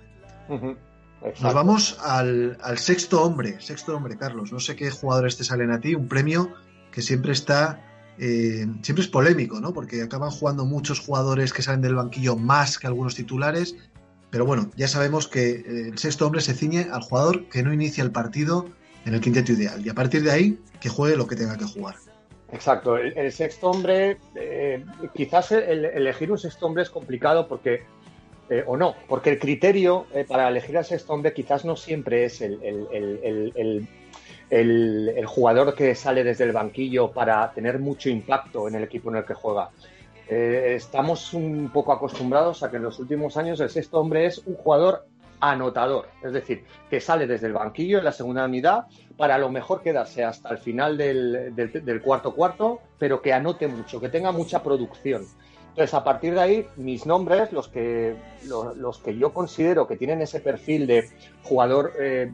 Nos vamos al, sexto hombre, sexto hombre, Carlos. No sé qué jugadores te salen a ti, un premio que siempre está, eh, siempre es polémico, ¿no? Porque acaban jugando muchos jugadores que salen del banquillo más que algunos titulares. Pero bueno, ya sabemos que eh, el sexto hombre se ciñe al jugador que no inicia el partido en el quinteto ideal. Y a partir de ahí, que juegue lo que tenga que jugar. Exacto, el, sexto hombre, eh, quizás elegir un sexto hombre es complicado porque, eh, o no, porque el criterio eh, para elegir al sexto hombre quizás no siempre es el, el, jugador que sale desde el banquillo para tener mucho impacto en el equipo en el que juega. Estamos un poco acostumbrados a que en los últimos años el sexto hombre es un jugador anotador, es decir, que sale desde el banquillo en la segunda unidad para a lo mejor quedarse hasta el final del, cuarto cuarto, pero que anote mucho, que tenga mucha producción. Entonces, a partir de ahí, mis nombres, los que, los, que yo considero que tienen ese perfil de jugador eh,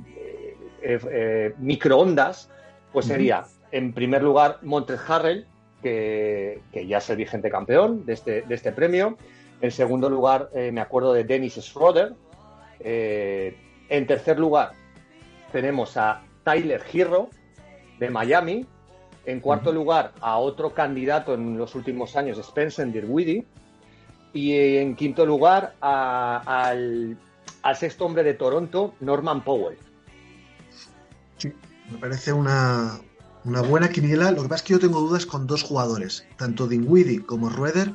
eh, eh, microondas, pues sería, en primer lugar, Montes Harrell, que, ya es el vigente campeón de este, de este premio. En segundo lugar, me acuerdo de Dennis Schroeder, eh, en tercer lugar, tenemos a Tyler Hero de Miami. En cuarto lugar, a otro candidato en los últimos años, Spencer Dinwiddie. Y en quinto lugar, al, sexto hombre de Toronto, Norman Powell. Sí, me parece una, una buena quiniela. Lo que pasa es que yo tengo dudas con dos jugadores, tanto Dinwiddie como Rueder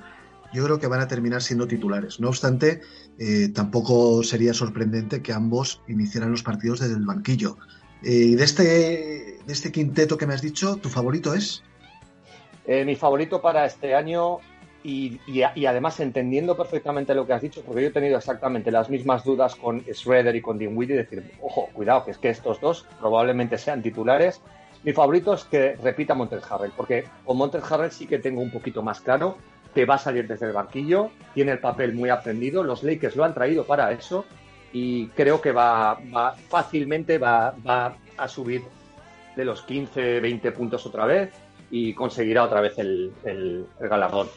yo creo que van a terminar siendo titulares. No obstante, eh, tampoco sería sorprendente que ambos iniciaran los partidos desde el banquillo. Eh, y de este, de este quinteto que me has dicho, ¿tu favorito es? Eh, mi favorito para este año, y, además entendiendo perfectamente lo que has dicho, porque yo he tenido exactamente las mismas dudas con Schroeder y con Dinwiddie, decir, ojo, cuidado, que es que estos dos probablemente sean titulares. Mi favorito es que repita Montes Harrell, porque con Montes Harrell sí que tengo un poquito más claro que va a salir desde el banquillo, tiene el papel muy aprendido, los Lakers lo han traído para eso y creo que va, fácilmente va, a subir de los 15, 20 puntos otra vez y conseguirá otra vez el, el, galardón.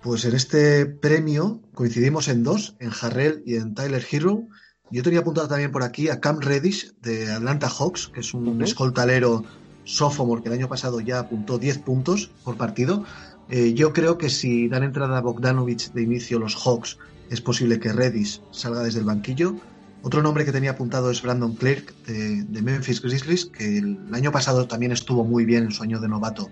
Pues en este premio coincidimos en dos, en Harrell y en Tyler Hero. Yo tenía apuntado también por aquí a Cam Reddish de Atlanta Hawks, que es un escoltalero sophomore que el año pasado ya apuntó 10 puntos por partido. Eh, yo creo que si dan entrada a Bogdanovich de inicio los Hawks, es posible que Redis salga desde el banquillo. Otro nombre que tenía apuntado es Brandon Clark de, Memphis Grizzlies, que el año pasado también estuvo muy bien en su año de novato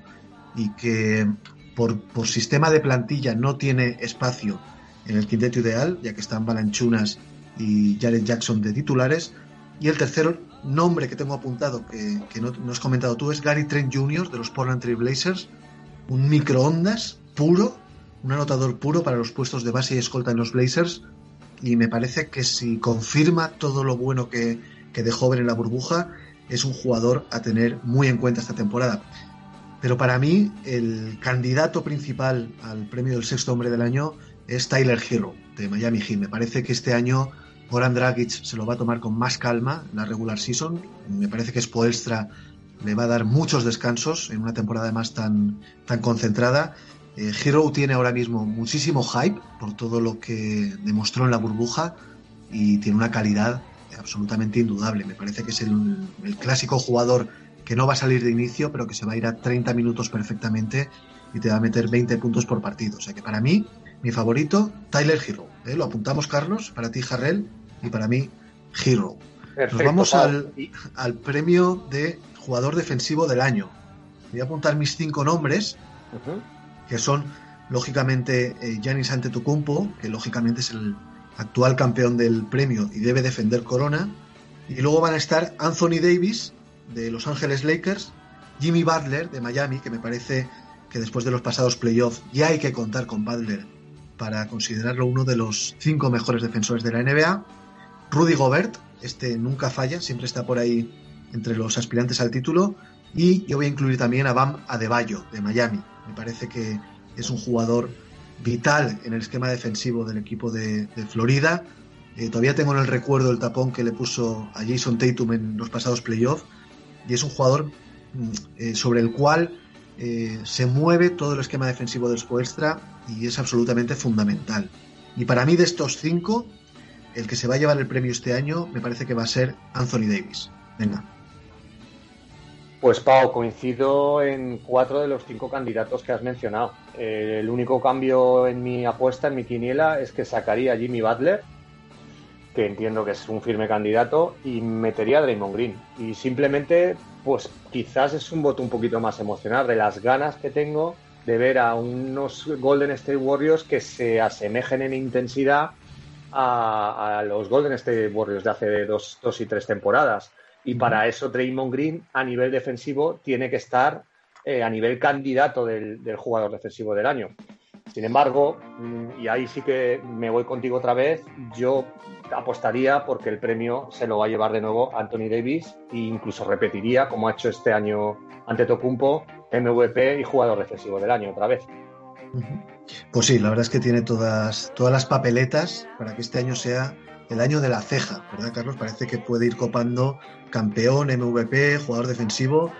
y que por, sistema de plantilla no tiene espacio en el quinteto ideal, ya que están Balanchunas y Jared Jackson de titulares. Y el tercer nombre que tengo apuntado, que, no, no, has comentado tú, es Gary Trent Jr. de los Portland Trail Blazers, un microondas puro, un anotador puro para los puestos de base y escolta en los Blazers. Y me parece que si confirma todo lo bueno que, dejó ver en la burbuja, es un jugador a tener muy en cuenta esta temporada. Pero para mí, el candidato principal al premio del sexto hombre del año es Tyler Hero, de Miami Heat. Me parece que este año Goran Dragic se lo va a tomar con más calma la regular season. Me parece que Spoelstra le va a dar muchos descansos en una temporada más tan, tan concentrada. Eh, Hero tiene ahora mismo muchísimo hype por todo lo que demostró en la burbuja y tiene una calidad absolutamente indudable. Me parece que es el, clásico jugador que no va a salir de inicio, pero que se va a ir a 30 minutos perfectamente y te va a meter 20 puntos por partido. O sea que para mí, mi favorito, Tyler Hero. ¿Eh? Lo apuntamos, Carlos, para ti, Jarrell, y para mí, Hero. Nos vamos al, al premio de jugador defensivo del año. Voy a apuntar mis cinco nombres, que son, lógicamente, eh, Giannis Antetokounmpo, que lógicamente es el actual campeón del premio y debe defender Corona. Y luego van a estar Anthony Davis, de Los Ángeles Lakers, Jimmy Butler, de Miami, que me parece que después de los pasados playoffs ya hay que contar con Butler para considerarlo uno de los cinco mejores defensores de la NBA. Rudy Gobert, este nunca falla, siempre está por ahí entre los aspirantes al título. Y yo voy a incluir también a Bam Adebayo, de Miami. Me parece que es un jugador vital en el esquema defensivo del equipo de, Florida. Eh, todavía tengo en el recuerdo el tapón que le puso a Jason Tatum en los pasados playoffs. Y es un jugador mm, eh, sobre el cual eh, se mueve todo el esquema defensivo del Spoelstra y es absolutamente fundamental. Y para mí de estos cinco, el que se va a llevar el premio este año me parece que va a ser Anthony Davis. Venga. Pues Pau, coincido en cuatro de los cinco candidatos que has mencionado. Eh, el único cambio en mi apuesta, en mi quiniela, es que sacaría a Jimmy Butler, que entiendo que es un firme candidato, y metería a Draymond Green. Y simplemente, pues quizás es un voto un poquito más emocional de las ganas que tengo de ver a unos Golden State Warriors que se asemejen en intensidad a, los Golden State Warriors de hace dos, dos y tres temporadas. Y para eso Draymond Green a nivel defensivo tiene que estar eh, a nivel candidato del, jugador defensivo del año. Sin embargo, mm, y ahí sí que me voy contigo otra vez, yo apostaría porque el premio se lo va a llevar de nuevo Anthony Davis e incluso repetiría, como ha hecho este año ante Tocumpo, MVP y jugador defensivo del año otra vez. Pues sí, la verdad es que tiene todas, todas las papeletas para que este año sea el año de la ceja, ¿verdad, Carlos? Parece que puede ir copando campeón, MVP, jugador defensivo,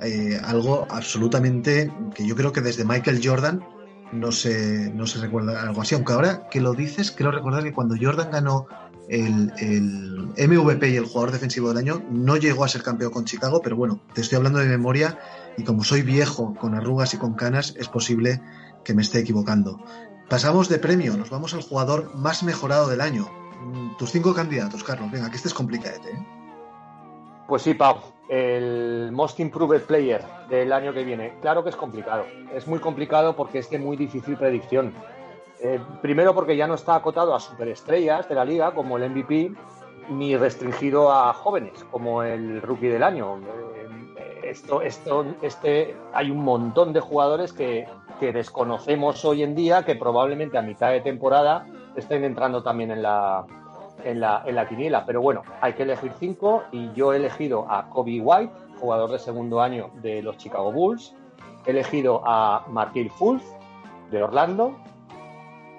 eh, algo absolutamente que yo creo que desde Michael Jordan no se, no se recuerda algo así, aunque ahora que lo dices, quiero recordar que cuando Jordan ganó el, MVP y el jugador defensivo del año, no llegó a ser campeón con Chicago, pero bueno, te estoy hablando de memoria y como soy viejo, con arrugas y con canas, es posible que me esté equivocando. Pasamos de premio, nos vamos al jugador más mejorado del año. Mm, tus cinco candidatos, Carlos. Venga, que este es complicado, ¿eh? Pues sí, Pau. El Most Improved Player del año que viene. Claro que es complicado. Es muy complicado porque es de muy difícil predicción. Eh, primero porque ya no está acotado a superestrellas de la liga como el MVP, ni restringido a jóvenes como el rookie del año. Eh, esto, esto, este, hay un montón de jugadores que, que desconocemos hoy en día que probablemente a mitad de temporada estén entrando también en la, en la, en la quiniela. Pero bueno, hay que elegir cinco y yo he elegido a Kobe White, jugador de segundo año de los Chicago Bulls. He elegido a Markel Fultz, de Orlando.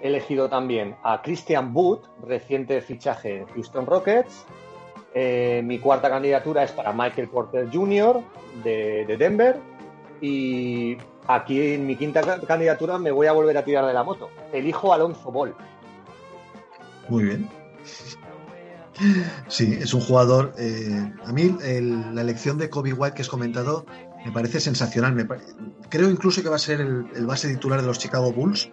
He elegido también a Christian Wood, reciente fichaje en Houston Rockets. Eh, mi cuarta candidatura es para Michael Porter Jr. de, de Denver. Y aquí en mi quinta candidatura me voy a volver a tirar de la moto. Elijo a Alonso Ball, muy bien. Sí, es un jugador. Eh, a mí la elección de Kobe White que has comentado me parece sensacional. creo incluso que va a ser el, base titular de los Chicago Bulls.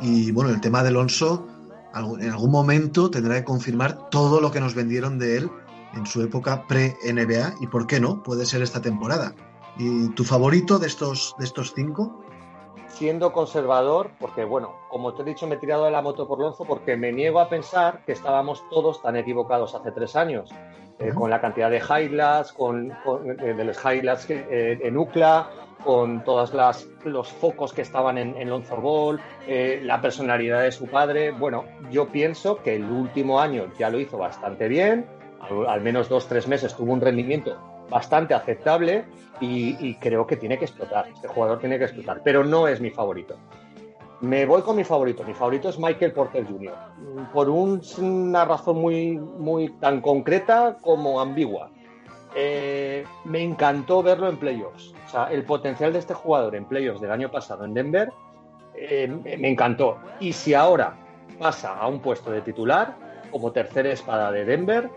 Y bueno, el tema de Alonso, en algún momento tendrá que confirmar todo lo que nos vendieron de él en su época pre-NBA. Y por qué no, puede ser esta temporada. ¿Y tu favorito de estos, de estos cinco? siendo conservador, porque bueno, como te he dicho, me he tirado de la moto por Lonzo porque me niego a pensar que estábamos todos tan equivocados hace tres años, eh, con la cantidad de highlights, con, eh, de los highlights eh, en UCLA, con todos los focos que estaban en, en Lonzo Ball, la personalidad de su padre. Bueno, yo pienso que el último año ya lo hizo bastante bien, al, al menos dos, tres meses tuvo un rendimiento bastante aceptable y, creo que tiene que explotar. Este jugador tiene que explotar, pero no es mi favorito. Me voy con mi favorito. Mi favorito es Michael Porter Jr. Por una razón muy, muy tan concreta como ambigua. Eh, me encantó verlo en playoffs. El potencial de este jugador en playoffs del año pasado en Denver eh, me encantó. Y si ahora pasa a un puesto de titular como tercera espada de Denver,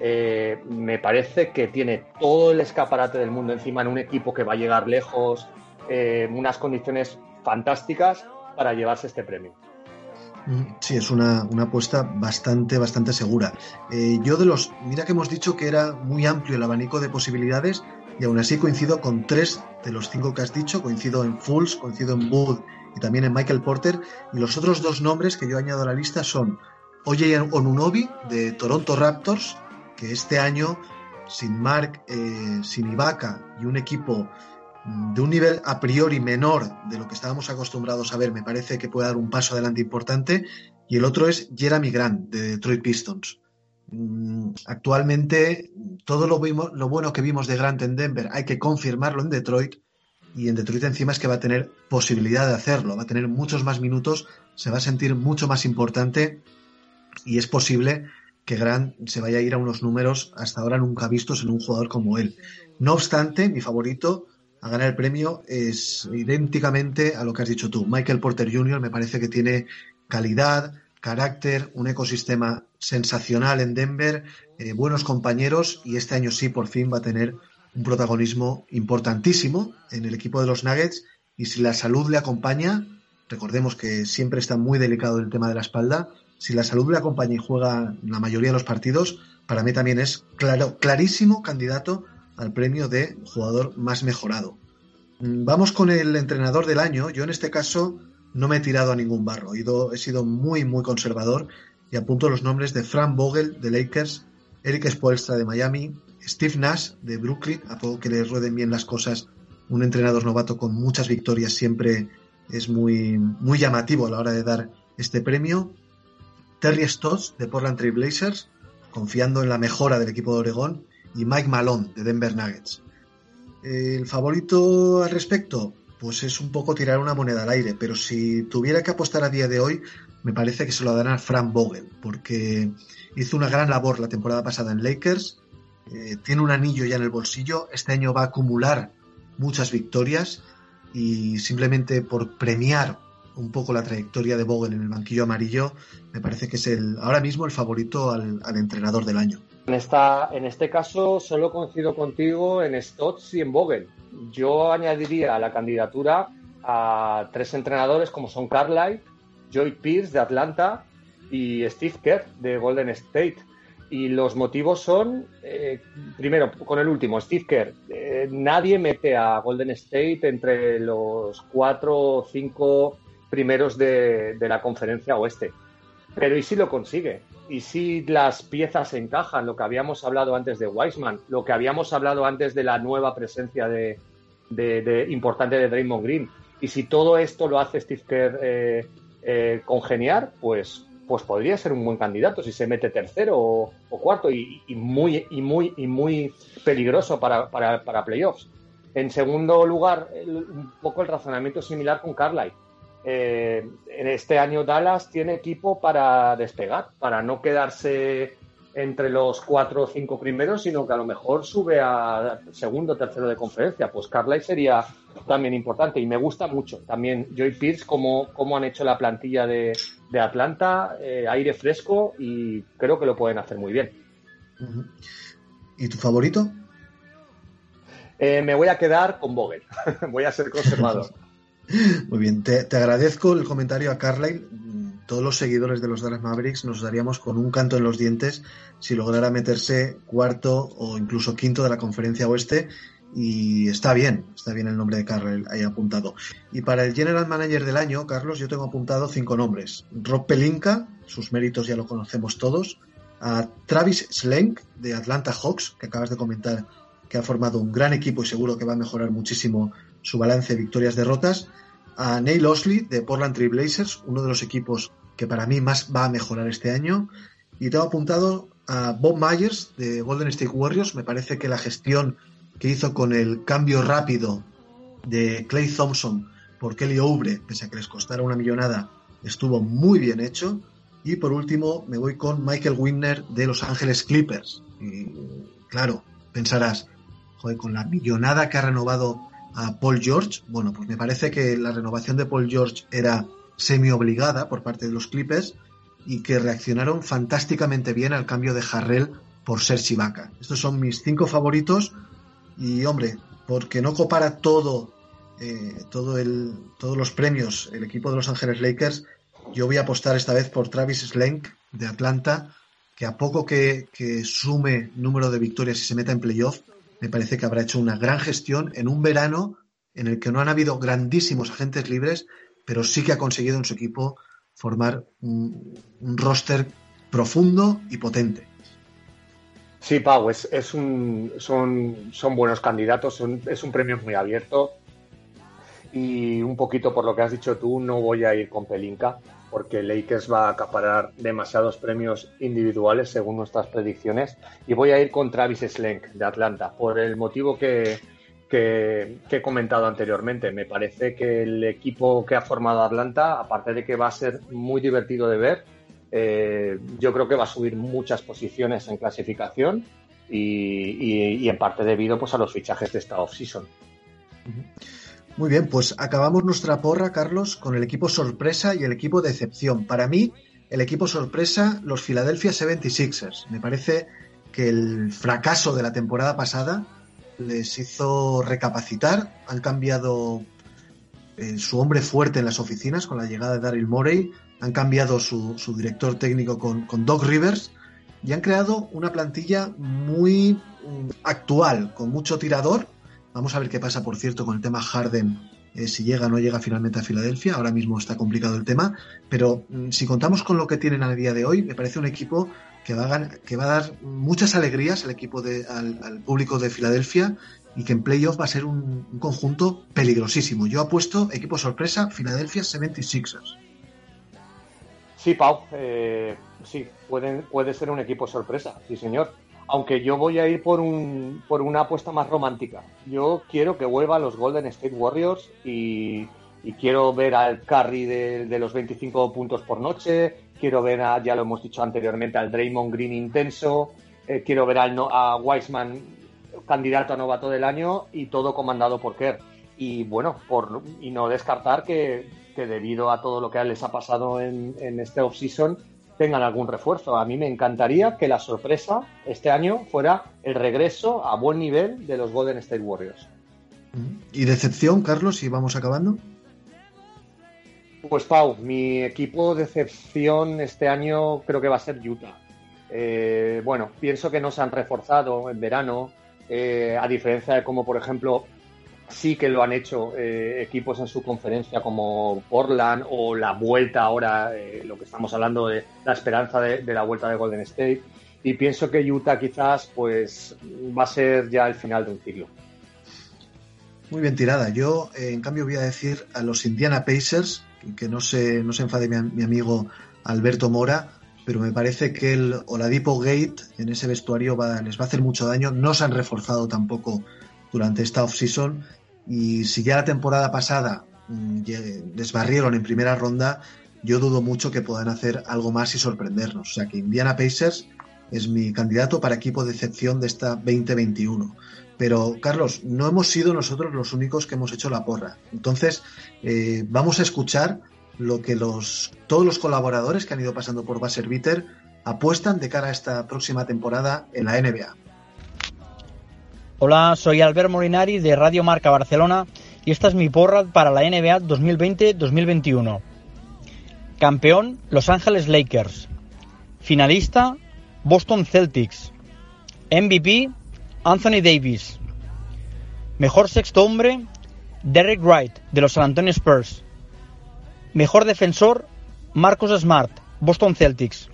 eh, me parece que tiene todo el escaparate del mundo encima en un equipo que va a llegar lejos, eh, unas condiciones fantásticas para llevarse este premio. Mm, sí, es una, apuesta bastante, bastante segura. Yo de los, mira que hemos dicho que era muy amplio el abanico de posibilidades y aún así coincido con tres de los cinco que has dicho, coincido en Fools, coincido en Wood y también en Michael Porter y los otros dos nombres que yo añado a la lista son Oye Onunobi de Toronto Raptors que este año, sin Mark, eh, sin Ibaka y un equipo mm, de un nivel a priori menor de lo que estábamos acostumbrados a ver, me parece que puede dar un paso adelante importante. Y el otro es Jeremy Grant, de Detroit Pistons. Mm, actualmente, todo lo, lo bueno que vimos de Grant en Denver hay que confirmarlo en Detroit. Y en Detroit encima es que va a tener posibilidad de hacerlo, va a tener muchos más minutos, se va a sentir mucho más importante y es posible que Grant se vaya a ir a unos números hasta ahora nunca vistos en un jugador como él. No obstante, mi favorito a ganar el premio es idénticamente a lo que has dicho tú. Michael Porter Jr. me parece que tiene calidad, carácter, un ecosistema sensacional en Denver, eh, buenos compañeros y este año sí por fin va a tener un protagonismo importantísimo en el equipo de los Nuggets y si la salud le acompaña, recordemos que siempre está muy delicado el tema de la espalda, si la salud le acompaña y juega la mayoría de los partidos, para mí también es claro, clarísimo candidato al premio de jugador más mejorado. Mm, vamos con el entrenador del año. Yo en este caso no me he tirado a ningún barro. He, ido, he sido muy, muy conservador y apunto los nombres de Frank Vogel de Lakers, Eric Spoelstra de Miami, Steve Nash de Brooklyn, a poco que le rueden bien las cosas, un entrenador novato con muchas victorias siempre es muy, muy llamativo a la hora de dar este premio. Terry Stotts de Portland Trail Blazers, confiando en la mejora del equipo de Oregón, y Mike Malone de Denver Nuggets. El favorito al respecto, pues es un poco tirar una moneda al aire, pero si tuviera que apostar a día de hoy, me parece que se lo darán a Frank Vogel, porque hizo una gran labor la temporada pasada en Lakers, eh, tiene un anillo ya en el bolsillo, este año va a acumular muchas victorias y simplemente por premiar un poco la trayectoria de Vogel en el banquillo amarillo, me parece que es el ahora mismo el favorito al, entrenador del año. En, en este caso solo coincido contigo en Stotts y en Vogel. Yo añadiría a la candidatura a tres entrenadores como son Carlisle, Joy Pierce de Atlanta y Steve Kerr de Golden State. Y los motivos son, eh, primero, con el último, Steve Kerr. Eh, nadie mete a Golden State entre los cuatro o cinco primeros de, la conferencia oeste. Pero ¿y si lo consigue? ¿Y si las piezas encajan? Lo que habíamos hablado antes de Wiseman, lo que habíamos hablado antes de la nueva presencia de, importante de Draymond Green. Y si todo esto lo hace Steve Kerr eh, eh, congeniar, pues, pues podría ser un buen candidato si se mete tercero o, cuarto y, muy, y, muy, y muy peligroso para, para playoffs. En segundo lugar, un poco el razonamiento similar con Carlisle eh, en este año Dallas tiene equipo para despegar, para no quedarse entre los cuatro o cinco primeros, sino que a lo mejor sube a segundo o tercero de conferencia. Pues Carlisle sería también importante y me gusta mucho también Joy Pierce, cómo, cómo han hecho la plantilla de, Atlanta, eh, aire fresco y creo que lo pueden hacer muy bien. ¿Y tu favorito? Eh, me voy a quedar con Vogel, voy a ser conservador. Muy bien, te, agradezco el comentario a Carlyle. Todos los seguidores de los Dallas Mavericks nos daríamos con un canto en los dientes si lograra meterse cuarto o incluso quinto de la conferencia oeste. Y está bien, está bien el nombre de Carlyle ahí apuntado. Y para el General Manager del año, Carlos, yo tengo apuntado cinco nombres. Rob Pelinka, sus méritos ya lo conocemos todos. A Travis Slenk de Atlanta Hawks, que acabas de comentar que ha formado un gran equipo y seguro que va a mejorar muchísimo su balance de victorias-derrotas, a Neil Osley de Portland Trail Blazers, uno de los equipos que para mí más va a mejorar este año, y tengo apuntado a Bob Myers de Golden State Warriors, me parece que la gestión que hizo con el cambio rápido de Clay Thompson por Kelly Oubre, pese a que les costara una millonada, estuvo muy bien hecho. Y por último, me voy con Michael Winner de Los Ángeles Clippers. Y claro, pensarás, joder, con la millonada que ha renovado a Paul George. Bueno, pues me parece que la renovación de Paul George era semi obligada por parte de los Clippers y que reaccionaron fantásticamente bien al cambio de Harrell por Serge Ibaka. Estos son mis cinco favoritos y hombre, porque no copara todo, eh, todo el, todos los premios el equipo de Los Ángeles Lakers, yo voy a apostar esta vez por Travis Slenk de Atlanta, que a poco que, que sume número de victorias y se meta en playoff, me parece que habrá hecho una gran gestión en un verano en el que no han habido grandísimos agentes libres, pero sí que ha conseguido en su equipo formar un, roster profundo y potente. Sí, Pau, es, un, son, son buenos candidatos, es un premio muy abierto y un poquito por lo que has dicho tú, no voy a ir con Pelinka porque Lakers va a acaparar demasiados premios individuales según nuestras predicciones. Y voy a ir con Travis Slenk de Atlanta, por el motivo que, he comentado anteriormente. Me parece que el equipo que ha formado Atlanta, aparte de que va a ser muy divertido de ver, eh, yo creo que va a subir muchas posiciones en clasificación y, en parte debido pues, a los fichajes de esta off-season. Muy bien, pues acabamos nuestra porra, Carlos, con el equipo sorpresa y el equipo de excepción. Para mí, el equipo sorpresa, los Philadelphia 76ers. Me parece que el fracaso de la temporada pasada les hizo recapacitar, han cambiado eh, su hombre fuerte en las oficinas con la llegada de Daryl Morey, han cambiado su, director técnico con, con, Doc Rivers y han creado una plantilla muy mm, actual, con mucho tirador. Vamos a ver qué pasa, por cierto, con el tema Harden, eh, si llega o no llega finalmente a Filadelfia. Ahora mismo está complicado el tema, pero mm, si contamos con lo que tienen a día de hoy, me parece un equipo que va a, que va a dar muchas alegrías al equipo de, al, público de Filadelfia y que en playoff va a ser un, conjunto peligrosísimo. Yo apuesto equipo sorpresa Philadelphia 76ers. Sí, Pau, eh, sí, puede ser un equipo sorpresa, sí señor. Aunque yo voy a ir por, un, por una apuesta más romántica. Yo quiero que vuelva los Golden State Warriors y, quiero ver al Curry de, de, los 25 puntos por noche, quiero ver, a, ya lo hemos dicho anteriormente, al Draymond Green intenso, eh, quiero ver al, a Wiseman candidato a novato del año y todo comandado por Kerr. Y bueno, por, y no descartar que, debido a todo lo que les ha pasado en, en este offseason tengan algún refuerzo. A mí me encantaría que la sorpresa este año fuera el regreso a buen nivel de los Golden State Warriors. ¿Y decepción, Carlos, si vamos acabando? Pues Pau, mi equipo de excepción este año creo que va a ser Utah. Eh, bueno, pienso que no se han reforzado en verano, eh, a diferencia de como por ejemplo sí que lo han hecho eh, equipos en su conferencia como Portland o la vuelta ahora, lo que estamos hablando de la esperanza de, la vuelta de Golden State. Y pienso que Utah quizás pues va a ser ya el final de un ciclo. Muy bien tirada. Yo, en cambio, voy a decir a los Indiana Pacers que no se, no se enfade mi, amigo Alberto Mora, pero me parece que el Oladipo Gate en ese vestuario les va a hacer mucho daño. No se han reforzado tampoco durante esta off-season y si ya la temporada pasada mm, desbarrieron en primera ronda, yo dudo mucho que puedan hacer algo más y sorprendernos. O sea que Indiana Pacers es mi candidato para equipo de excepción de esta 2021. Pero, Carlos, no hemos sido nosotros los únicos que hemos hecho la porra. Entonces, eh, vamos a escuchar lo que los, todos los colaboradores que han ido pasando por Basser Bitter apuestan de cara a esta próxima temporada en la NBA. Hola, soy Albert Molinari de Radio Marca Barcelona y esta es mi porra para la NBA 2020-2021. Campeón, Los Ángeles Lakers. Finalista, Boston Celtics. MVP, Anthony Davis. Mejor sexto hombre, Derek Wright, de los San Antonio Spurs. Mejor defensor, Marcus Smart, Boston Celtics.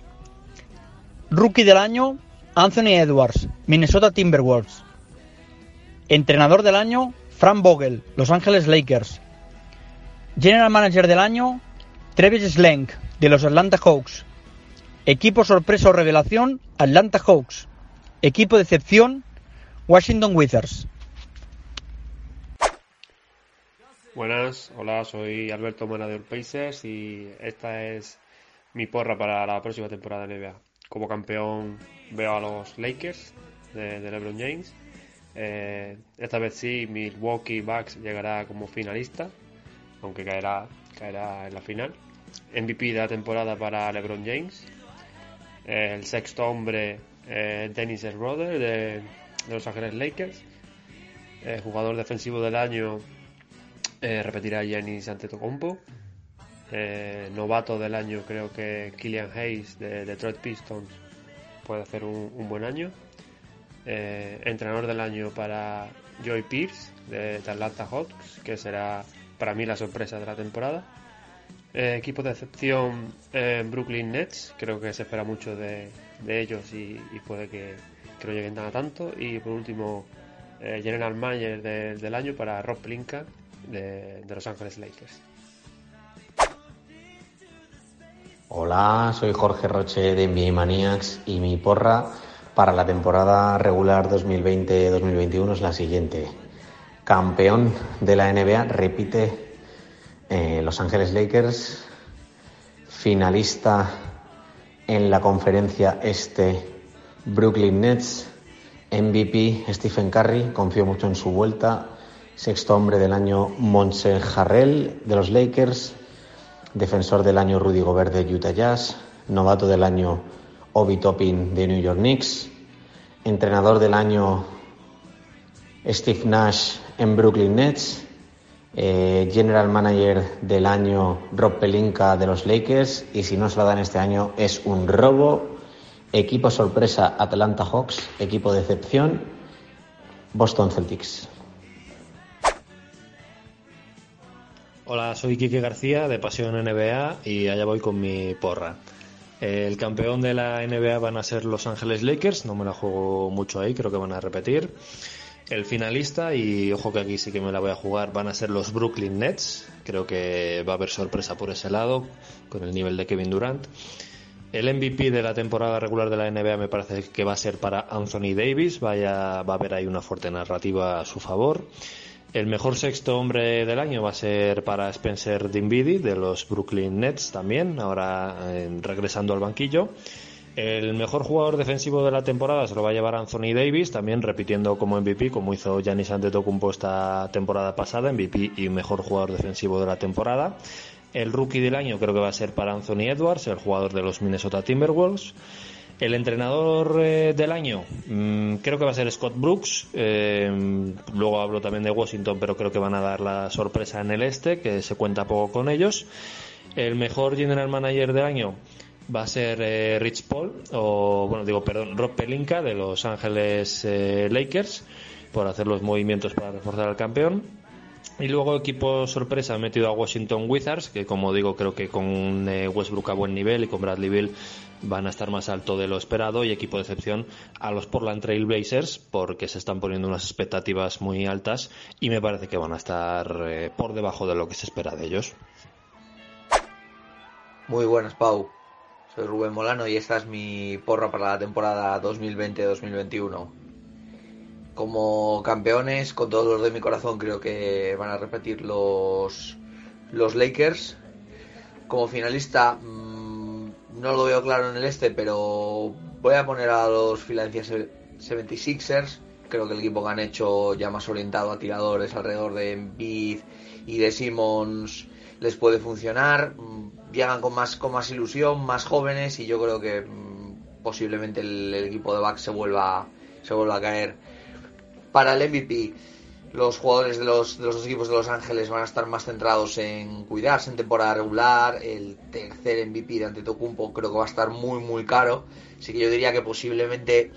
Rookie del año, Anthony Edwards, Minnesota Timberwolves. Entrenador del año, Frank Vogel, Los Angeles Lakers. General Manager del año, Travis Slenk, de los Atlanta Hawks. Equipo sorpresa o revelación, Atlanta Hawks. Equipo de excepción, Washington Wizards. Buenas, hola, soy Alberto Mena de Pacers y esta es mi porra para la próxima temporada de NBA. Como campeón veo a los Lakers de, LeBron James. Eh, esta vez sí, Milwaukee Bucks llegará como finalista, aunque caerá, caerá en la final. MVP de la temporada para LeBron James. El sexto hombre, eh, Dennis Schroeder de de Los Ángeles Lakers. Eh, jugador defensivo del año repetirá Giannis Antetokounmpo. Novato del año creo que Killian Hayes de Detroit Pistons puede hacer un, buen año. Eh, entrenador del año para Joy Pierce de, Atlanta Hawks, que será para mí la sorpresa de la temporada. equipo de excepción Brooklyn Nets, creo que se espera mucho de, ellos y puede que, que no lleguen a tanto. Y por último, eh, General Manager del año para Rob Plinka de, Los Ángeles Lakers. Hola, soy Jorge Roche de NBA Maniacs y mi porra para la temporada regular 2020-2021 es la siguiente. Campeón de la NBA repite eh, Los Ángeles Lakers, finalista en la conferencia este Brooklyn Nets, MVP Stephen Curry, confío mucho en su vuelta. Sexto hombre del año Montse Harrell de los Lakers. Defensor del año Rudy Gobert de Utah Jazz. novato del año Obi Toppin de New York Knicks, entrenador del año Steve Nash en Brooklyn Nets, eh, general manager del año Rob Pelinka de los Lakers y si no se lo dan este año es un robo. Equipo sorpresa Atlanta Hawks, equipo de excepción Boston Celtics. Hola, soy Kike García de Pasión NBA y allá voy con mi porra. El campeón de la NBA van a ser Los Ángeles Lakers, no me la juego mucho ahí, creo que van a repetir. El finalista, y ojo que aquí sí que me la voy a jugar, van a ser los Brooklyn Nets. Creo que va a haber sorpresa por ese lado, con el nivel de Kevin Durant. El MVP de la temporada regular de la NBA me parece que va a ser para Anthony Davis. Vaya, va a haber ahí una fuerte narrativa a su favor. El mejor sexto hombre del año va a ser para Spencer Dinwiddie de los Brooklyn Nets también, ahora eh, regresando al banquillo. El mejor jugador defensivo de la temporada se lo va a llevar Anthony Davis, también repitiendo como MVP, como hizo Giannis Antetokounmpo esta temporada pasada, MVP y mejor jugador defensivo de la temporada. El rookie del año creo que va a ser para Anthony Edwards, el jugador de los Minnesota Timberwolves. El entrenador eh, del año mm, creo que va a ser Scott Brooks. Eh, luego hablo también de Washington, pero creo que van a dar la sorpresa en el este, que se cuenta poco con ellos. El mejor general manager del año va a ser eh, Rich Paul, o bueno, digo, perdón, Rob Pelinka de Los Ángeles Lakers, por hacer los movimientos para reforzar al campeón. Y luego equipo sorpresa ha metido a Washington Wizards, que como digo creo que con Westbrook a buen nivel y con Bradley Bill van a estar más alto de lo esperado y equipo de excepción a los Portland Trail Blazers porque se están poniendo unas expectativas muy altas y me parece que van a estar por debajo de lo que se espera de ellos. Muy buenas, Pau. Soy Rubén Molano y esta es mi porra para la temporada 2020-2021. Como campeones, con todos los de mi corazón, creo que van a repetir los, los Lakers. Como finalista, no lo veo claro en el este, pero voy a poner a los Philadelphia 76ers. Creo que el equipo que han hecho ya más orientado a tiradores alrededor de Embiid y de Simmons les puede funcionar llegan con más, con más ilusión, más jóvenes y yo creo que mm, posiblemente el, equipo de Bucks se vuelva, se vuelva a caer. Para el MVP, los jugadores de los, dos equipos de Los Ángeles van a estar más centrados en cuidarse en temporada regular. El tercer MVP de Antetokounmpo creo que va a estar muy, muy caro. Así que yo diría que posiblemente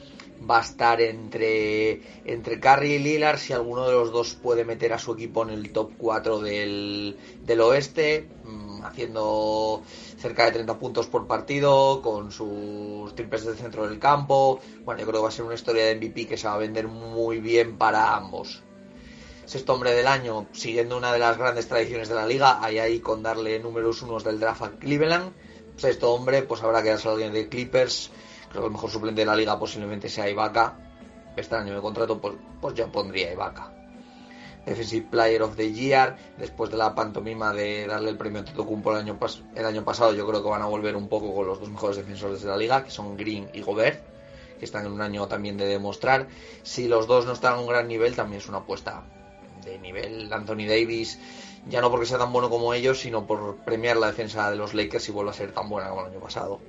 va a estar entre, entre Curry y Lillard si alguno de los dos puede meter a su equipo en el top 4 del, del oeste. Mm, haciendo cerca de 30 puntos por partido, con sus triples del centro del campo. Bueno, yo creo que va a ser una historia de MVP que se va a vender muy bien para ambos. Sexto hombre del año, siguiendo una de las grandes tradiciones de la liga, hay ahí con darle números unos del draft a Cleveland. Sexto hombre, pues habrá que darse a alguien de Clippers. Creo que el mejor suplente de la liga posiblemente sea Ibaka. Este año de contrato, pues, pues yo pondría Ibaka. Defensive Player of the Year, después de la pantomima de darle el premio a Tetocumpo el año, el año pasado, yo creo que van a volver un poco con los dos mejores defensores de la liga, que son Green y Gobert, que están en un año también de demostrar. Si los dos no están a un gran nivel, también es una apuesta de nivel. Anthony Davis, ya no porque sea tan bueno como ellos, sino por premiar la defensa de los Lakers y vuelva a ser tan buena como el año pasado.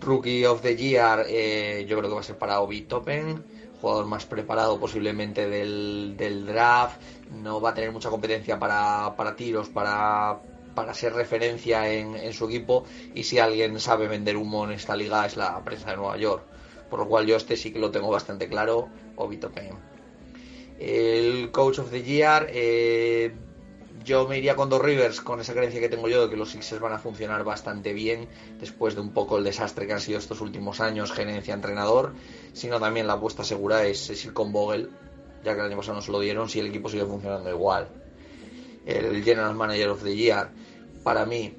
Rookie of the Year, eh, yo creo que va a ser para Obi Toppen jugador más preparado posiblemente del, draft, no va a tener mucha competencia para, para tiros, para, para ser referencia en, su equipo y si alguien sabe vender humo en esta liga es la prensa de Nueva York. Por lo cual yo este sí que lo tengo bastante claro, Obito Payne. El Coach of the Year, eh, yo me iría con dos Rivers con esa creencia que tengo yo de que los Sixers van a funcionar bastante bien después de un poco el desastre que han sido estos últimos años, gerencia, entrenador, sino también la apuesta segura es, ir con Vogel, ya que el año pasado no se lo dieron, si el equipo sigue funcionando igual. El General Manager of the Year, para mí,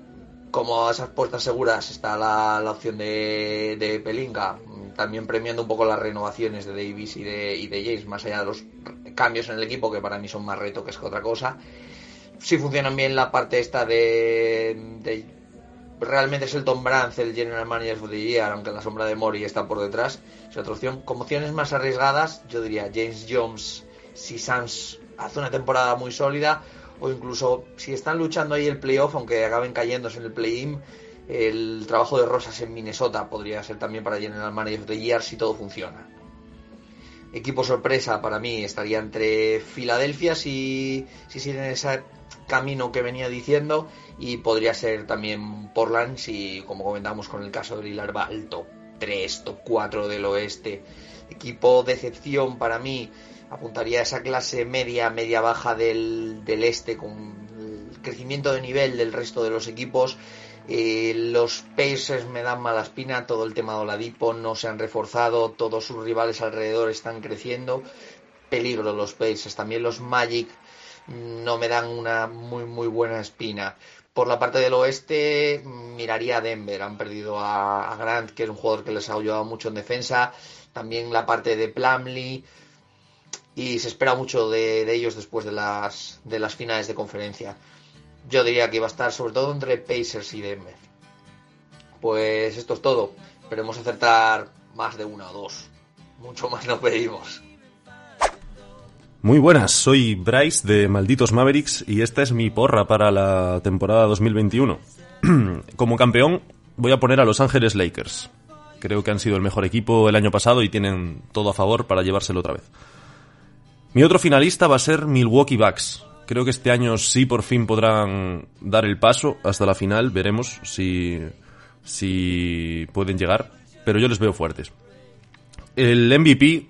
como esas apuestas seguras está la, opción de, de Pelinka, también premiando un poco las renovaciones de Davis y de, y de James, más allá de los cambios en el equipo, que para mí son más reto que es que otra cosa si funcionan bien la parte esta de, realmente es el Tom Brance el General Manager of the Year, aunque la sombra de Mori está por detrás. Es otra opción. Como opciones más arriesgadas, yo diría James Jones, si Sans hace una temporada muy sólida, o incluso si están luchando ahí el playoff, aunque acaben cayéndose en el play-in, el trabajo de Rosas en Minnesota podría ser también para General Manager de Year si todo funciona. Equipo sorpresa para mí estaría entre Filadelfia si, si siguen ese camino que venía diciendo y podría ser también Portland si, como comentamos con el caso de Lilar, va al top 3, top 4 del oeste. Equipo decepción para mí apuntaría a esa clase media, media baja del, del este con el crecimiento de nivel del resto de los equipos eh, los Pacers me dan mala espina, todo el tema de Oladipo no se han reforzado, todos sus rivales alrededor están creciendo. Peligro los Pacers, también los Magic no me dan una muy muy buena espina. Por la parte del oeste miraría a Denver, han perdido a, Grant, que es un jugador que les ha ayudado mucho en defensa, también la parte de Plumlee y se espera mucho de, de ellos después de las, de las finales de conferencia yo diría que iba a estar sobre todo entre Pacers y Denver. Pues esto es todo. Esperemos acertar más de una o dos. Mucho más no pedimos. Muy buenas, soy Bryce de Malditos Mavericks y esta es mi porra para la temporada 2021. Como campeón voy a poner a Los Ángeles Lakers. Creo que han sido el mejor equipo el año pasado y tienen todo a favor para llevárselo otra vez. Mi otro finalista va a ser Milwaukee Bucks, Creo que este año sí por fin podrán dar el paso hasta la final. Veremos si, si pueden llegar. Pero yo les veo fuertes. El MVP,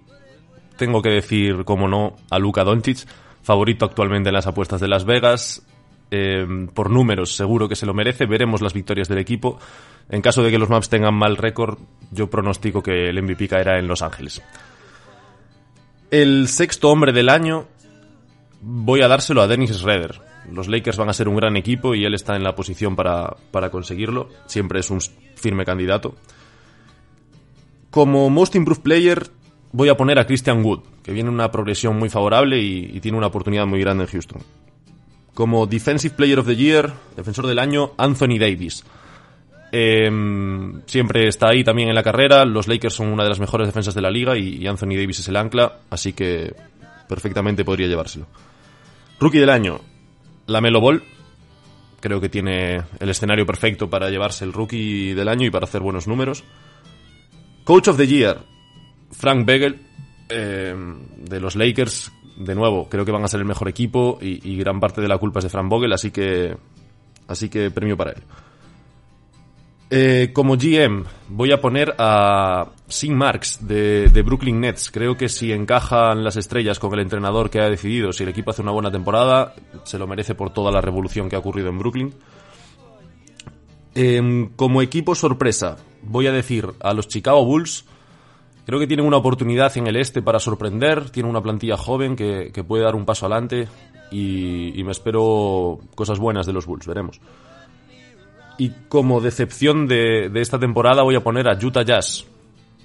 tengo que decir, como no, a Luka Doncic, favorito actualmente en las apuestas de Las Vegas. Eh, por números, seguro que se lo merece. Veremos las victorias del equipo. En caso de que los Maps tengan mal récord, yo pronostico que el MVP caerá en Los Ángeles. El sexto hombre del año, voy a dárselo a Dennis Schroeder. Los Lakers van a ser un gran equipo y él está en la posición para, conseguirlo. Siempre es un firme candidato. Como Most Improved Player voy a poner a Christian Wood, que viene en una progresión muy favorable y, tiene una oportunidad muy grande en Houston. Como Defensive Player of the Year, defensor del año, Anthony Davis. Em, siempre está ahí también en la carrera. Los Lakers son una de las mejores defensas de la liga y Anthony Davis es el ancla, así que perfectamente podría llevárselo. Rookie del año, la Melo Ball. Creo que tiene el escenario perfecto para llevarse el rookie del año y para hacer buenos números. Coach of the Year, Frank Begel, eh, de los Lakers. De nuevo, creo que van a ser el mejor equipo y, y gran parte de la culpa es de Frank Vogel, así que, así que premio para él. Eh, como GM voy a poner a Sin Marks de, Brooklyn Nets. Creo que si encajan las estrellas con el entrenador que ha decidido, si el equipo hace una buena temporada, se lo merece por toda la revolución que ha ocurrido en Brooklyn. Em, como equipo sorpresa, voy a decir a los Chicago Bulls. Creo que tienen una oportunidad en el este para sorprender. Tienen una plantilla joven que, puede dar un paso adelante. y me espero cosas buenas de los Bulls. Veremos. Y como decepción de, esta temporada voy a poner a Utah Jazz.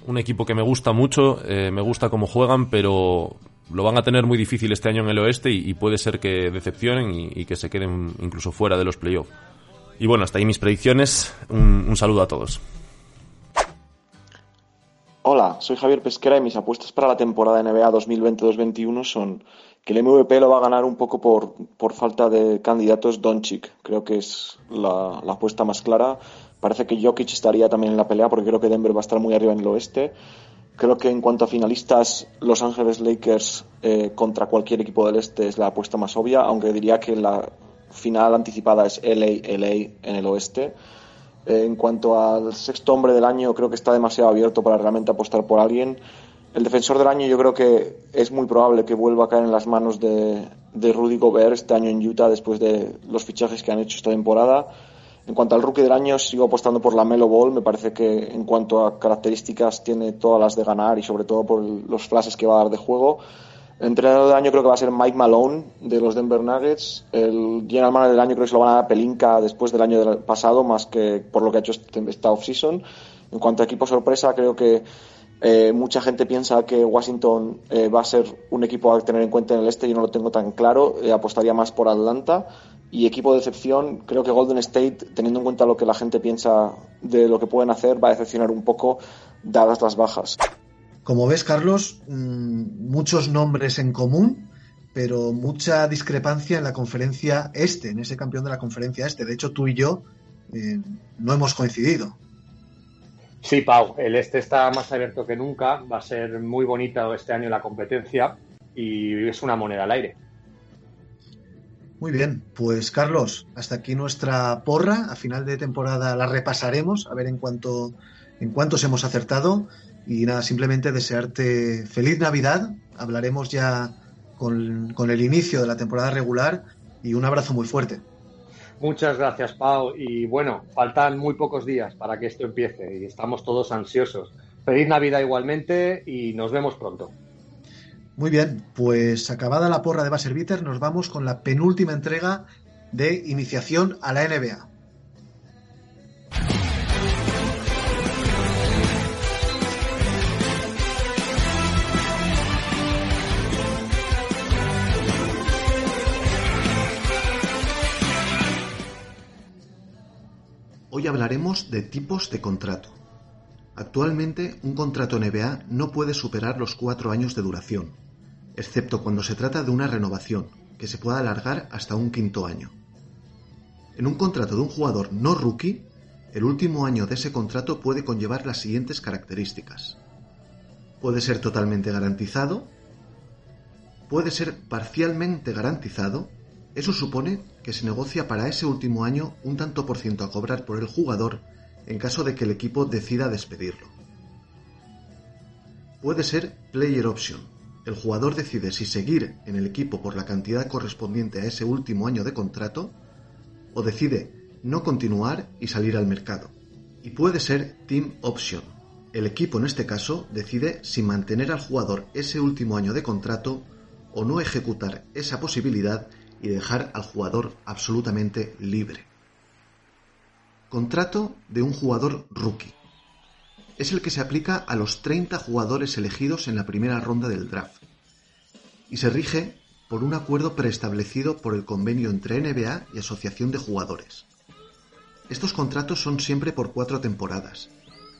Un equipo que me gusta mucho, eh, me gusta cómo juegan, pero lo van a tener muy difícil este año en el oeste y, puede ser que decepcionen y, que se queden incluso fuera de los playoffs. Y bueno, hasta ahí mis predicciones. Un, un saludo a todos. Hola, soy Javier Pesquera y mis apuestas para la temporada NBA 2020-2021 son que el MVP lo va a ganar un poco por, por falta de candidatos Doncic. Creo que es la, apuesta más clara. Parece que Jokic estaría también en la pelea porque creo que Denver va a estar muy arriba en el oeste. Creo que en cuanto a finalistas, Los Ángeles Lakers eh, contra cualquier equipo del este es la apuesta más obvia, aunque diría que la final anticipada es LA-LA en el oeste. Eh, en cuanto al sexto hombre del año, creo que está demasiado abierto para realmente apostar por alguien. El defensor del año yo creo que es muy probable que vuelva a caer en las manos de, Rudy Gobert este año en Utah después de los fichajes que han hecho esta temporada. En cuanto al rookie del año, sigo apostando por la Melo Ball. Me parece que en cuanto a características tiene todas las de ganar y sobre todo por los flashes que va a dar de juego. El entrenador del año creo que va a ser Mike Malone de los Denver Nuggets. El general manager del año creo que se lo van a dar Pelinka después del año pasado, más que por lo que ha hecho este, esta off-season. En cuanto a equipo sorpresa, creo que eh, mucha gente piensa que Washington eh, va a ser un equipo a tener en cuenta en el este, yo no lo tengo tan claro, eh, apostaría más por Atlanta. Y equipo de excepción, creo que Golden State, teniendo en cuenta lo que la gente piensa de lo que pueden hacer, va a decepcionar un poco dadas las bajas. Como ves, Carlos, mm, muchos nombres en común, pero mucha discrepancia en la conferencia este, en ese campeón de la conferencia este. De hecho, tú y yo no hemos coincidido. Sí, Pau, el este está más abierto que nunca, va a ser muy bonita este año la competencia y es una moneda al aire. Muy bien, pues Carlos, hasta aquí nuestra porra. A final de temporada la repasaremos, a ver en cuánto en cuántos hemos acertado. Y nada, simplemente desearte feliz Navidad. Hablaremos ya con, con el inicio de la temporada regular y un abrazo muy fuerte. Muchas gracias, Pau. Y bueno, faltan muy pocos días para que esto empiece y estamos todos ansiosos. Feliz Navidad igualmente y nos vemos pronto. Muy bien, pues acabada la porra de Basser nos vamos con la penúltima entrega de iniciación a la NBA. Hoy hablaremos de tipos de contrato. Actualmente, un contrato NBA no puede superar los cuatro años de duración, excepto cuando se trata de una renovación, que se pueda alargar hasta un quinto año. En un contrato de un jugador no rookie, el último año de ese contrato puede conllevar las siguientes características. Puede ser totalmente garantizado, puede ser parcialmente garantizado, eso supone que se negocia para ese último año un tanto por ciento a cobrar por el jugador en caso de que el equipo decida despedirlo. Puede ser player option, el jugador decide si seguir en el equipo por la cantidad correspondiente a ese último año de contrato o decide no continuar y salir al mercado. Y puede ser Team Option. El equipo en este caso decide si mantener al jugador ese último año de contrato o no ejecutar esa posibilidad y dejar al jugador absolutamente libre. Contrato de un jugador rookie. Es el que se aplica a los 30 jugadores elegidos en la primera ronda del draft. Y se rige por un acuerdo preestablecido por el convenio entre NBA y Asociación de Jugadores. Estos contratos son siempre por cuatro temporadas,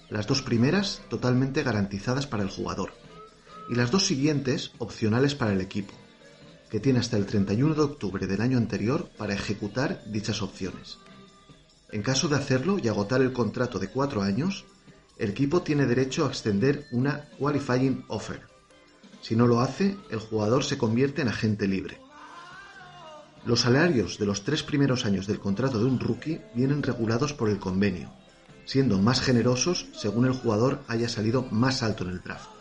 las dos primeras totalmente garantizadas para el jugador. Y las dos siguientes opcionales para el equipo, que tiene hasta el 31 de octubre del año anterior para ejecutar dichas opciones. En caso de hacerlo y agotar el contrato de cuatro años, el equipo tiene derecho a extender una qualifying offer. Si no lo hace, el jugador se convierte en agente libre. Los salarios de los tres primeros años del contrato de un rookie vienen regulados por el convenio, siendo más generosos según el jugador haya salido más alto en el draft.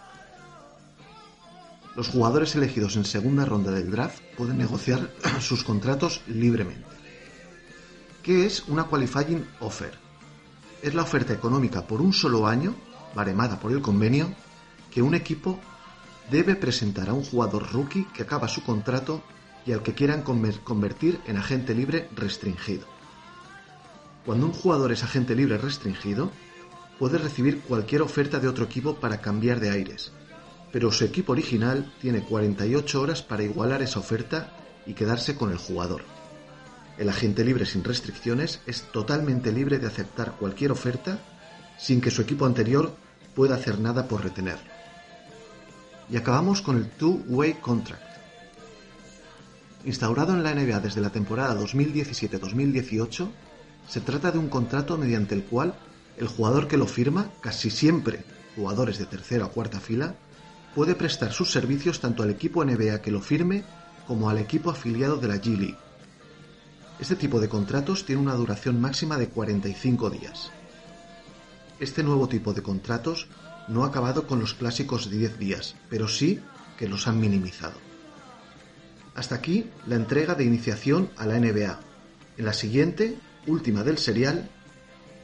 Los jugadores elegidos en segunda ronda del draft pueden negociar sus contratos libremente. ¿Qué es una qualifying offer? es la oferta económica por un solo año, baremada por el convenio, que un equipo debe presentar a un jugador rookie que acaba su contrato y al que quieran convertir en agente libre restringido. Cuando un jugador es agente libre restringido, puede recibir cualquier oferta de otro equipo para cambiar de aires, pero su equipo original tiene 48 horas para igualar esa oferta y quedarse con el jugador. El agente libre sin restricciones es totalmente libre de aceptar cualquier oferta sin que su equipo anterior pueda hacer nada por retenerlo. Y acabamos con el Two-Way Contract. Instaurado en la NBA desde la temporada 2017-2018, se trata de un contrato mediante el cual el jugador que lo firma, casi siempre jugadores de tercera o cuarta fila, puede prestar sus servicios tanto al equipo NBA que lo firme como al equipo afiliado de la G League. Este tipo de contratos tiene una duración máxima de 45 días. Este nuevo tipo de contratos no ha acabado con los clásicos 10 días, pero sí que los han minimizado. Hasta aquí la entrega de iniciación a la NBA. En la siguiente, última del serial,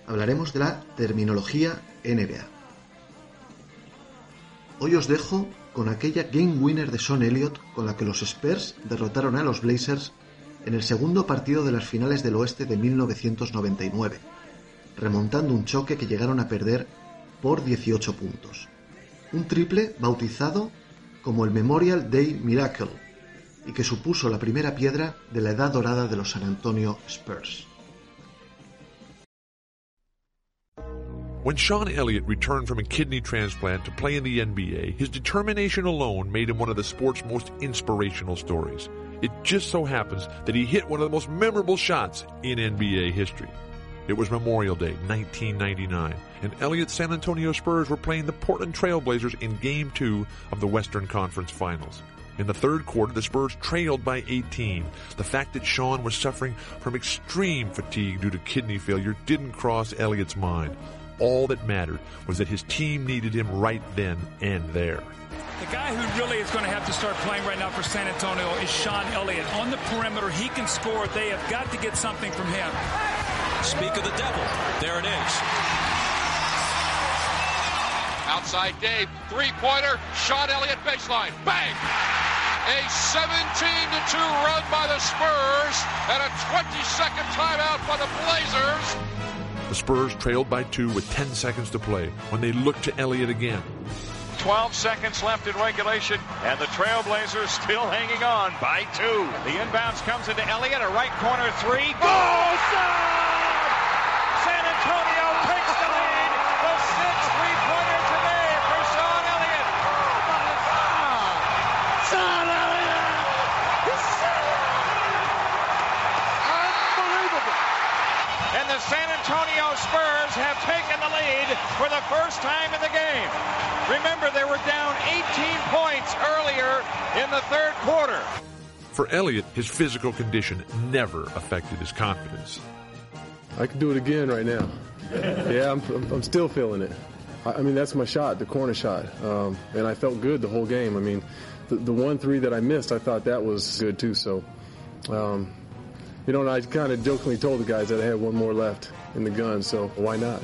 hablaremos de la terminología NBA. Hoy os dejo con aquella game winner de Sean Elliott con la que los Spurs derrotaron a los Blazers en el segundo partido de las finales del oeste de 1999, remontando un choque que llegaron a perder por 18 puntos. Un triple bautizado como el Memorial Day Miracle y que supuso la primera piedra de la edad dorada de los San Antonio Spurs. When Sean Elliott returned from a kidney transplant to play in the NBA, his determination alone made him one of the sport's most inspirational stories. It just so happens that he hit one of the most memorable shots in NBA history. It was Memorial Day, 1999, and Elliott's San Antonio Spurs were playing the Portland Trailblazers in Game 2 of the Western Conference Finals. In the third quarter, the Spurs trailed by 18. The fact that Sean was suffering from extreme fatigue due to kidney failure didn't cross Elliott's mind. All that mattered was that his team needed him right then and there. The guy who really is going to have to start playing right now for San Antonio is Sean Elliott. On the perimeter, he can score. They have got to get something from him. Speak of the devil. There it is. Outside Dave, three-pointer, Sean Elliott baseline, bang! A 17 to 2 run by the Spurs and a 20-second timeout by the Blazers. The Spurs trailed by two with 10 seconds to play when they looked to Elliott again. 12 seconds left in regulation, and the Trailblazers still hanging on by two. The inbounds comes into Elliott, a right corner three. Goal! San Antonio Spurs have taken the lead for the first time in the game. Remember, they were down 18 points earlier in the third quarter. For Elliott, his physical condition never affected his confidence. I could do it again right now. Yeah, I'm, I'm, I'm still feeling it. I, I, mean, that's my shot, the corner shot. Um, and I felt good the whole game. I mean, the, the one three that I missed, I thought that was good too. So, um, you know, and I kind of jokingly told the guys that I had one more left in the gun, so why not?